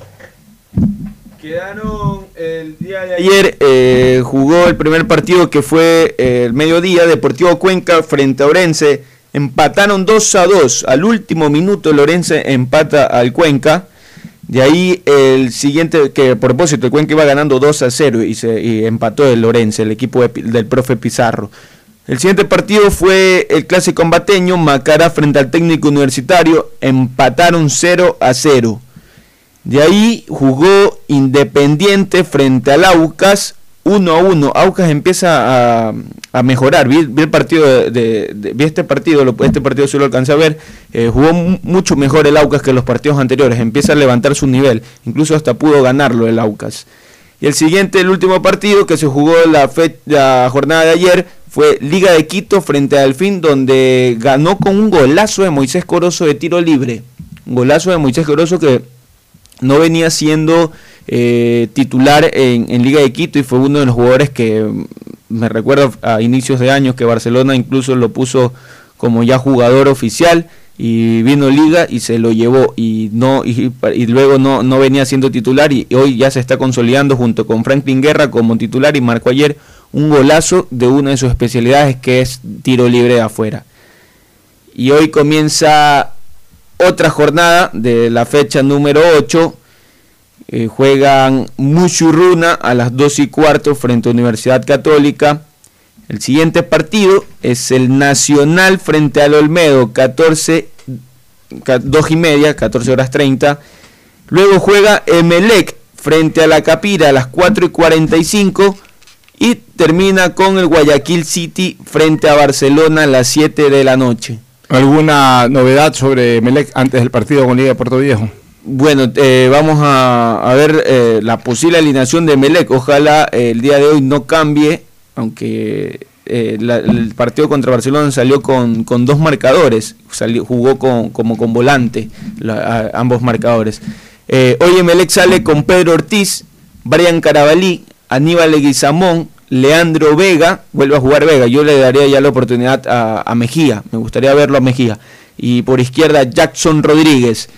quedaron el día de ayer, eh, jugó el primer partido que fue eh, el mediodía, Deportivo Cuenca frente a Orense. Empataron 2 a 2. Al último minuto Lorense empata al Cuenca. De ahí el siguiente, que a propósito, el Cuenca iba ganando 2 a 0 y, se, empató el Lorense, el equipo de- del profe Pizarro. El siguiente partido fue el clásico combateño, Macará frente al técnico universitario, empataron 0 a 0. De ahí jugó Independiente frente al Aucas 1 a 1. Aucas empieza a, mejorar. Vi, el partido de, vi este partido, lo- este partido solo alcancé a ver. eh, jugó mu- mucho mejor el Aucas que los partidos anteriores. Empieza a levantar su nivel. Incluso hasta pudo ganarlo el Aucas. Y el siguiente, el último partido que se jugó la jornada de ayer fue Liga de Quito frente al Fin, donde ganó con un golazo de Moisés Corozo de tiro libre. Un golazo de Moisés Corozo que no venía siendo eh, titular en, Liga de Quito y fue uno de los jugadores que mm, me recuerdo a inicios de años que Barcelona incluso lo puso como ya jugador oficial y vino Liga y se lo llevó y no y, y luego no, no venía siendo titular y hoy ya se está consolidando junto con Franklin Guerra como titular y marcó ayer un golazo de una de sus especialidades que es tiro libre de afuera. Y hoy comienza otra jornada de la fecha número 8. Eh, juegan Muchurruna a las 2 y cuarto frente a Universidad Católica. El siguiente partido es el Nacional frente al Olmedo, 14, 2 y media, 14 horas 30. Luego juega Emelec frente a la Capira a las 4 y 45. Y termina con el Guayaquil City frente a Barcelona a las 7 de la noche. ¿Alguna novedad sobre Melec antes del partido con Liga de Puerto Viejo? Bueno, eh, vamos a, ver eh, la posible alineación de Melec. Ojalá eh, el día de hoy no cambie, aunque eh, la- el partido contra Barcelona salió con, con dos marcadores, salió, jugó con, como con volante la- ambos marcadores. Hoy Emelec sale con Pedro Ortiz, Brian Carabalí, Aníbal Leguizamón, Leandro Vega, vuelve a jugar Vega, yo le daría ya la oportunidad a, a Mejía, me gustaría verlo a Mejía. Y por izquierda Jackson Rodríguez.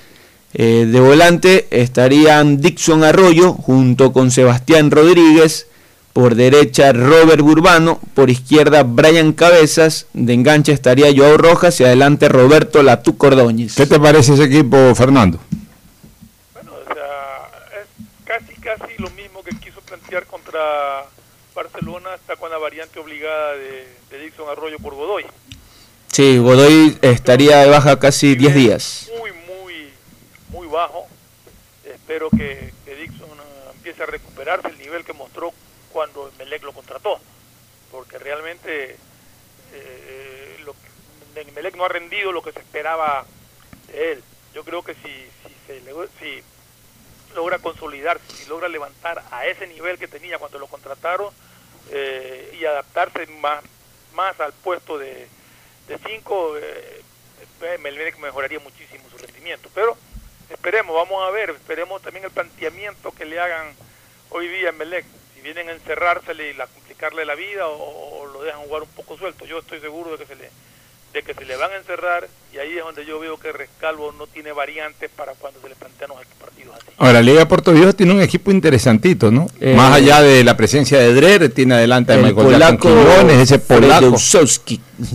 Eh, de volante estarían Dixon Arroyo junto con Sebastián Rodríguez, por derecha Robert Urbano, por izquierda Brian Cabezas, de enganche estaría Joao Rojas y adelante Roberto Latú Cordóñez. ¿Qué te parece ese equipo, Fernando? Bueno, o sea, es casi, casi lo mismo que quiso plantear contra Barcelona, hasta con la variante obligada de, de Dixon Arroyo por Godoy. Sí, Godoy estaría de baja casi 10 días. Muy, muy, muy bajo. Espero que, que Dixon eh, empiece a recuperarse el nivel que mostró cuando Melec lo contrató, porque realmente eh, lo, que- Melec no ha rendido lo que se esperaba de él. Yo creo que si, si, se si logra consolidarse, si logra levantar a ese nivel que tenía cuando lo contrataron eh, y adaptarse más, más al puesto de 5, eh, Melec mejoraría muchísimo su rendimiento. Pero esperemos, vamos a ver, esperemos también el planteamiento que le hagan hoy día en Melec. Si vienen a encerrársele y la, complicarle la vida o lo dejan jugar un poco suelto. Yo estoy seguro de que se le de que se le van a encerrar y ahí es donde yo veo que Rescalvo no tiene variantes para cuando se le plantean los partidos así. Ahora, Liga de Puerto Viejo tiene un equipo interesantito, ¿no? Eh, Más allá de la presencia de Drer, tiene adelante a el Michael polaco Quiñones, ese polaco.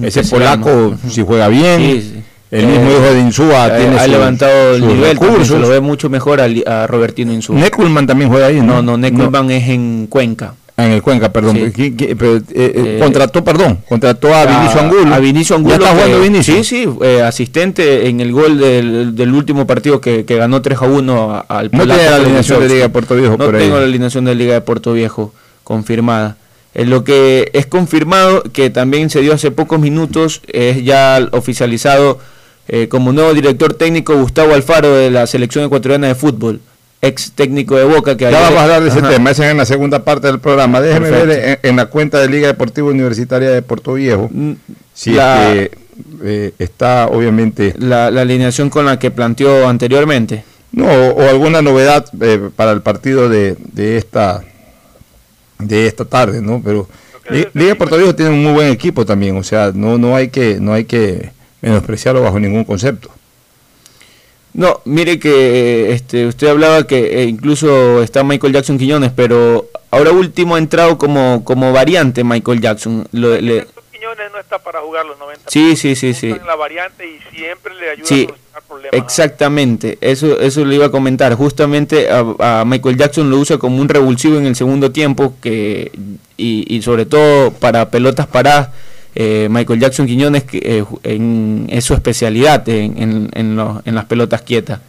Ese polaco, si juega bien, Sí, sí. el mismo Eh, hijo de Insúa ha- tiene ha sus- levantado el nivel, se lo ve mucho mejor a, Robertino Insúa. Neckulman también juega ahí, ¿no? No, no, Neckulman es en Cuenca. En el Cuenca, perdón. Sí. ¿Qui- qui- pero, eh, eh, Eh, contrató, perdón, contrató a Vinicio Angulo. A Vinicio Angulo. ¿Ya está jugando Vinicio? Sí, sí, eh, asistente en el gol del, del último partido que, que ganó 3 a 1 a- al No polaco tiene la alineación de. Liga de Puerto Viejo No por ahí. tengo la alineación de Liga de Puerto Viejo confirmada. Eh, lo que es confirmado, que también se dio hace pocos minutos, es ya oficializado como nuevo director técnico Gustavo Alfaro de la selección ecuatoriana de fútbol, ex técnico de Boca. Que Ya ayer- vamos a hablar de ese Ajá. tema, ese es en la segunda parte del programa. Déjeme Perfecto. ver en, en la cuenta de Liga Deportiva Universitaria de Puerto Viejo si Mm, la- es que, eh, está obviamente... La, la alineación con la que planteó anteriormente. No, o, o alguna novedad eh, para el partido de, de esta de esta tarde, ¿no? Pero Li- Liga de Puerto Viejo tiene un muy buen equipo también, o sea, no no hay que no hay que menospreciarlo bajo ningún concepto. No, mire que este, usted hablaba que eh, incluso está Michael Jackson Quiñones, pero ahora último ha entrado como, como variante Michael Jackson. Lo- le- Quiñones no está para jugar los 90 sí, sí, sí, sí. en la variante y siempre le ayuda Sí, a solucionar problemas. exactamente. Eso, eso le iba a comentar. Justamente a, a Michael Jackson lo usa como un revulsivo en el segundo tiempo que y, y sobre todo para pelotas paradas. Eh, Michael Jackson Quiñones eh, en, es su especialidad en, en, en los- en las pelotas quietas.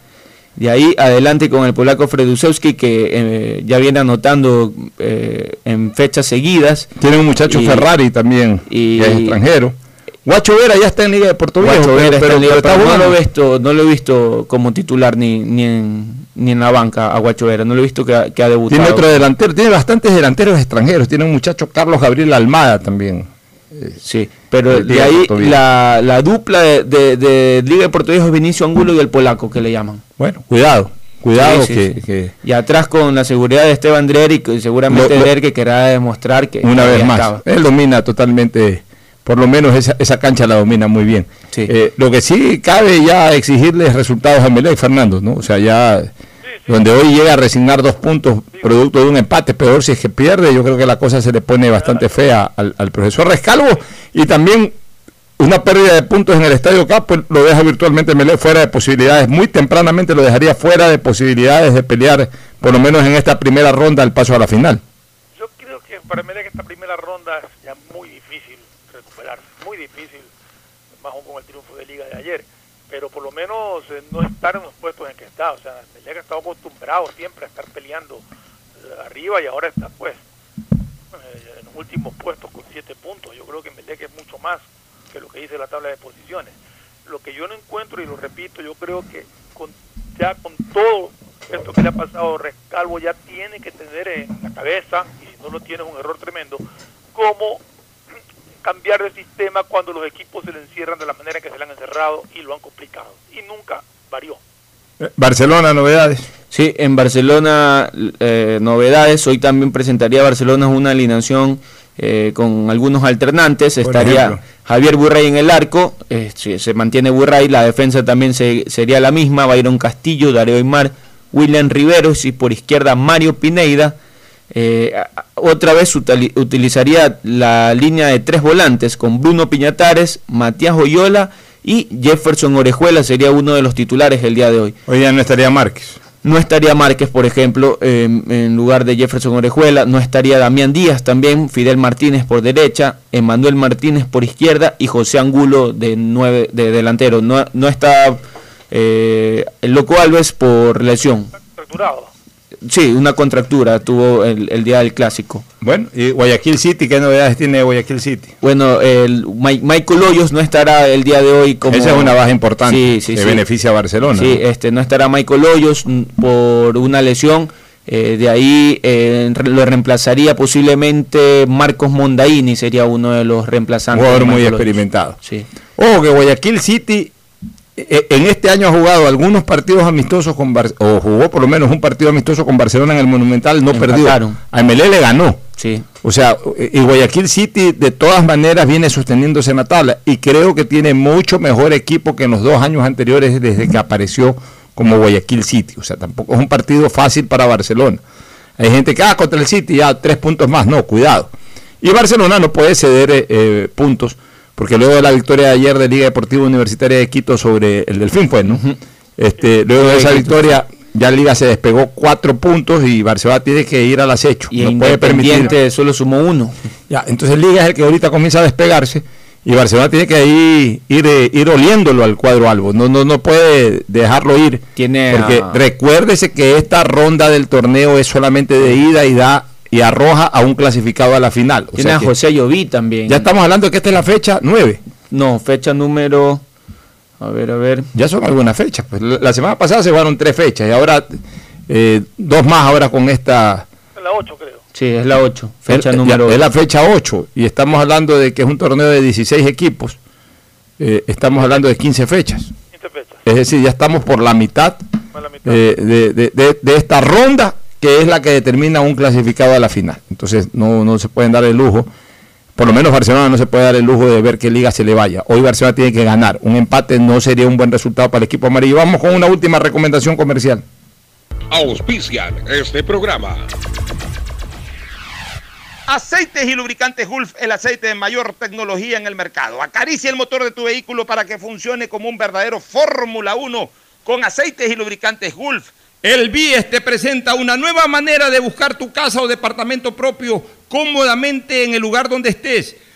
De ahí adelante con el polaco Fredusewski que eh, ya viene anotando eh, en fechas seguidas. Tiene un muchacho Y- Ferrari también, y- que es extranjero. Guacho Vera ya está en Liga de Puerto Guacho pero, pero- en Liga, pero está pero no lo he visto, no lo he visto como titular ni, ni en ni en la banca a Guacho Vera, no lo he visto que ha, que ha debutado. Tiene otro delantero, tiene bastantes delanteros extranjeros, tiene un muchacho Carlos Gabriel Almada también. Sí, pero de ahí la, la dupla de, de- de Liga de Puerto Viejo es Vinicio Angulo y el polaco que le llaman. Bueno, cuidado, cuidado Sí, sí, que, sí. que Y atrás con la seguridad de Esteban Dreher y seguramente Lo- lo- que querrá demostrar que una vez más. estaba. Él domina totalmente, por lo menos esa, esa cancha la domina muy bien. Eh, lo que sí cabe ya exigirles resultados a Melec, Fernando, ¿no? O sea, ya donde hoy llega a resignar dos puntos producto de un empate, peor si es que pierde, yo creo que la cosa se le pone bastante fea al, profesor Rescalvo. Y también una pérdida de puntos en el Estadio Capo lo deja virtualmente Melec fuera de posibilidades, muy tempranamente lo dejaría fuera de posibilidades de pelear, por lo menos en esta primera ronda, el paso a la final. Yo creo que para Melec esta primera ronda es ya muy difícil recuperarse, muy difícil, más aún con el triunfo de Liga de ayer. Pero por lo menos eh, no estar en los puestos en que está. O sea, Melec ha estado acostumbrado siempre a estar peleando eh, arriba y ahora está pues eh, en los últimos puestos con siete puntos. Yo creo que Melec es mucho más que lo que dice la tabla de posiciones. Lo que yo no encuentro, y lo repito, yo creo que con, ya con todo esto que le ha pasado, Rescalvo ya tiene que tener en la cabeza, y si no lo tiene es un error tremendo, cómo cambiar de sistema cuando los equipos se le encierran de la manera que se le han encerrado y lo han complicado. Y nunca varió. Eh, Barcelona, novedades. Sí, en Barcelona eh, novedades. Hoy también presentaría Barcelona una alineación eh, con algunos alternantes. Por Estaría ejemplo. Javier Burray en el arco. eh, sí, se mantiene Burray. La defensa también se- sería la misma. Byron Castillo, Darío Aymar, William Riveros y por izquierda Mario Pineida. Eh, otra vez utili- utilizaría la línea de tres volantes con Bruno Piñatares, Matías Oyola y Jefferson Orejuela sería uno de los titulares el día de hoy. Hoy ya no estaría Márquez. No estaría Márquez, por ejemplo, en, en lugar de Jefferson Orejuela. No estaría Damián Díaz también, Fidel Martínez por derecha, Emanuel Martínez por izquierda y José Angulo de, nueve, de delantero. No, no está eh, el Loco Alves por lesión. Fracturado. Sí, una contractura tuvo el, el día del clásico. Bueno, y Guayaquil City, ¿qué novedades tiene Guayaquil City? Bueno, el Mi- Michael Hoyos no estará el día de hoy como... Esa es una baja importante Sí, sí, que sí. beneficia a Barcelona. Sí, este, no estará Michael Hoyos mm, por una lesión. eh, de ahí eh, lo reemplazaría posiblemente Marcos Mondaini, sería uno de los reemplazantes. Jugador muy experimentado. Sí. Ojo que Guayaquil City en este año ha jugado algunos partidos amistosos con Bar- o jugó por lo menos un partido amistoso con Barcelona en el Monumental, no perdió. A MLE le ganó. Sí. O sea, eh, y Guayaquil City de todas maneras viene sosteniéndose en la tabla y creo que tiene mucho mejor equipo que en los dos años anteriores desde que apareció como Guayaquil City. O sea, tampoco es un partido fácil para Barcelona. Hay gente que, ah, contra el City ya tres puntos más. No, cuidado. Y Barcelona no puede ceder eh, eh, puntos porque luego de la victoria de ayer de Liga Deportiva Universitaria de Quito sobre el Delfín fue, ¿no? Este, luego de esa victoria ya Liga se despegó cuatro puntos y Barcelona tiene que ir al acecho. Y no puede permitir solo sumó uno. ya, entonces Liga es el que ahorita comienza a despegarse y Barcelona tiene que ahí ir, eh, ir oliéndolo al cuadro albo. No, no, no puede dejarlo ir. Tiene porque a- recuérdese que esta ronda del torneo es solamente de ida y da y arroja a un clasificado a la final. O Tiene sea a José Lloví también. Ya estamos hablando de que esta es la fecha 9. No, fecha número... A ver, a ver. Ya son algunas fechas. Pues la semana pasada se jugaron tres fechas y ahora eh, dos más ahora con esta. Es la 8, creo. Sí, es la 8. Fecha número ya- Es la fecha 8 y estamos hablando de que es un torneo de 16 equipos. Eh, estamos hablando de 15 fechas. 15 fechas. Es decir, ya estamos por la mitad, Por la mitad. eh, de, de- de- de esta ronda que es la que determina un clasificado a la final. Entonces no, no se pueden dar el lujo, por lo menos Barcelona no se puede dar el lujo de ver qué liga se le vaya. Hoy Barcelona tiene que ganar. Un empate no sería un buen resultado para el equipo amarillo. Vamos con una última recomendación comercial. Auspician este programa. Aceites y lubricantes Gulf, el aceite de mayor tecnología en el mercado. Acaricia el motor de tu vehículo para que funcione como un verdadero Fórmula 1 con aceites y lubricantes Gulf. El BIES te presenta una nueva manera de buscar tu casa o departamento propio cómodamente en el lugar donde estés.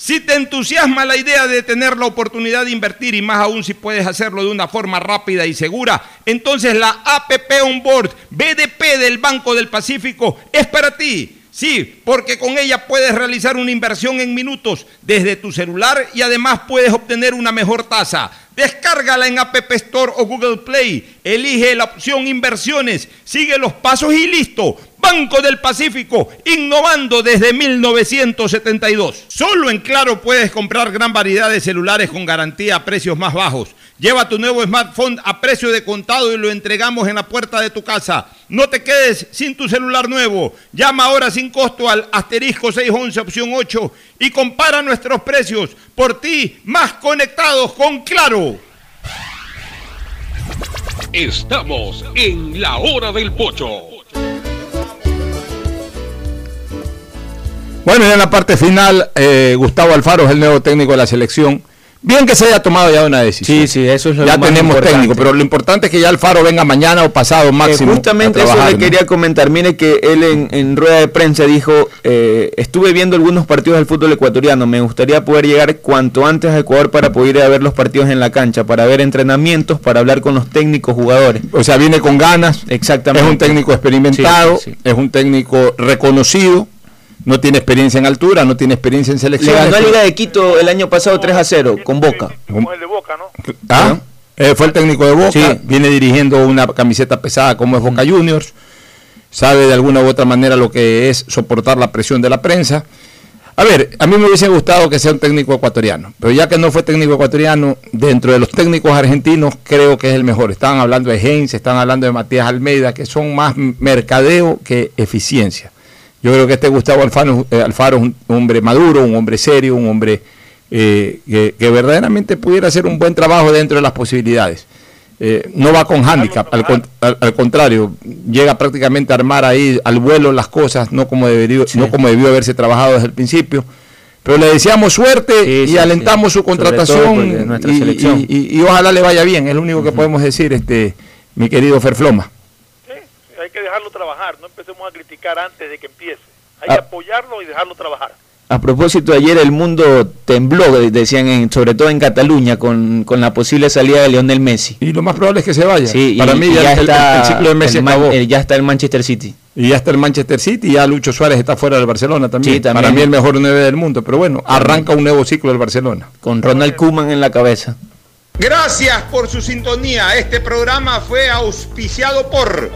Si te entusiasma la idea de tener la oportunidad de invertir y más aún si puedes hacerlo de una forma rápida y segura, entonces la APP Onboard BDP del Banco del Pacífico es para ti. Sí, porque con ella puedes realizar una inversión en minutos desde tu celular y además puedes obtener una mejor tasa. Descárgala en App Store o Google Play. Elige la opción inversiones. Sigue los pasos y listo. Banco del Pacífico, innovando desde 1972. Solo en Claro puedes comprar gran variedad de celulares con garantía a precios más bajos. Lleva tu nuevo smartphone a precio de contado y lo entregamos en la puerta de tu casa. No te quedes sin tu celular nuevo. Llama ahora sin costo al asterisco 611 opción 8 y compara nuestros precios. Por ti, más conectados con Claro. Estamos en la hora del pocho. Bueno, y en la parte final, eh, Gustavo Alfaro es el nuevo técnico de la selección. Bien que se haya tomado ya una decisión. Sí, sí, eso es lo Ya más tenemos importante. técnico, pero lo importante es que ya Alfaro venga mañana o pasado máximo. Eh, justamente a eso trabajar, le ¿no? quería comentar. Mire que él en, en rueda de prensa dijo, eh, estuve viendo algunos partidos del fútbol ecuatoriano, me gustaría poder llegar cuanto antes a Ecuador para poder ir a ver los partidos en la cancha, para ver entrenamientos, para hablar con los técnicos jugadores. O sea, viene con ganas. Exactamente. Es un técnico experimentado, Sí, sí, sí. es un técnico reconocido, no tiene experiencia en altura, no tiene experiencia en Le selección. ganó a Liga de Quito el año pasado 3 a 0 con Boca. ¿Ah? Eh, fue el técnico de Boca, Sí. viene dirigiendo una camiseta pesada como es Boca Juniors, sabe de alguna u otra manera lo que es soportar la presión de la prensa. A ver, a mí me hubiese gustado que sea un técnico ecuatoriano, pero ya que no fue técnico ecuatoriano, dentro de los técnicos argentinos creo que es el mejor. Estaban hablando de Heinz, estaban hablando de Matías Almeida, que son más mercadeo que eficiencia. Yo creo que este Gustavo Alfaro, eh, Alfaro es un hombre maduro, un hombre serio, un hombre eh, que, que verdaderamente pudiera hacer un buen trabajo dentro de las posibilidades. Eh, no va con handicap, al, con- al- al contrario, llega prácticamente a armar ahí al vuelo las cosas, no como debió, no como debió haberse trabajado desde el principio. Pero le deseamos suerte y sí, alentamos su contratación y, y- y- y ojalá le vaya bien, es lo único que podemos decir, este mi querido Ferfloma. Hay que dejarlo trabajar, no empecemos a criticar antes de que empiece. Hay Ah. que apoyarlo y dejarlo trabajar. A propósito, ayer el mundo tembló, de- decían, en- sobre todo en Cataluña, con, con la posible salida de Lionel Messi. Y lo más probable es que se vaya. Sí, Para y- mí y ya el- el- está el ciclo de Messi el acabó. eh, ya está el Manchester City. Y ya está el Manchester City y ya Lucho Suárez está fuera del Barcelona también. Sí, también. Para mí el mejor 9 del mundo, pero bueno, arranca un nuevo ciclo del Barcelona. Con Ronald Koeman en la cabeza. Gracias por su sintonía. Este programa fue auspiciado por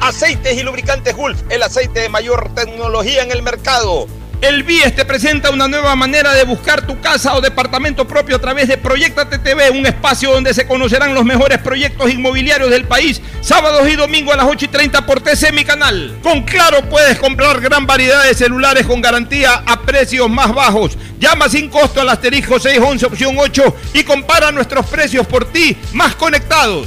Aceites y lubricantes Gulf, el aceite de mayor tecnología en el mercado. El BIES te presenta una nueva manera de buscar tu casa o departamento propio a través de Proyectate TV, un espacio donde se conocerán los mejores proyectos inmobiliarios del país, sábados y domingos a las 8 y 30 por TC Mi Canal. Con Claro puedes comprar gran variedad de celulares con garantía a precios más bajos. Llama sin costo al asterisco 611 opción 8 y compara nuestros precios por ti más conectados.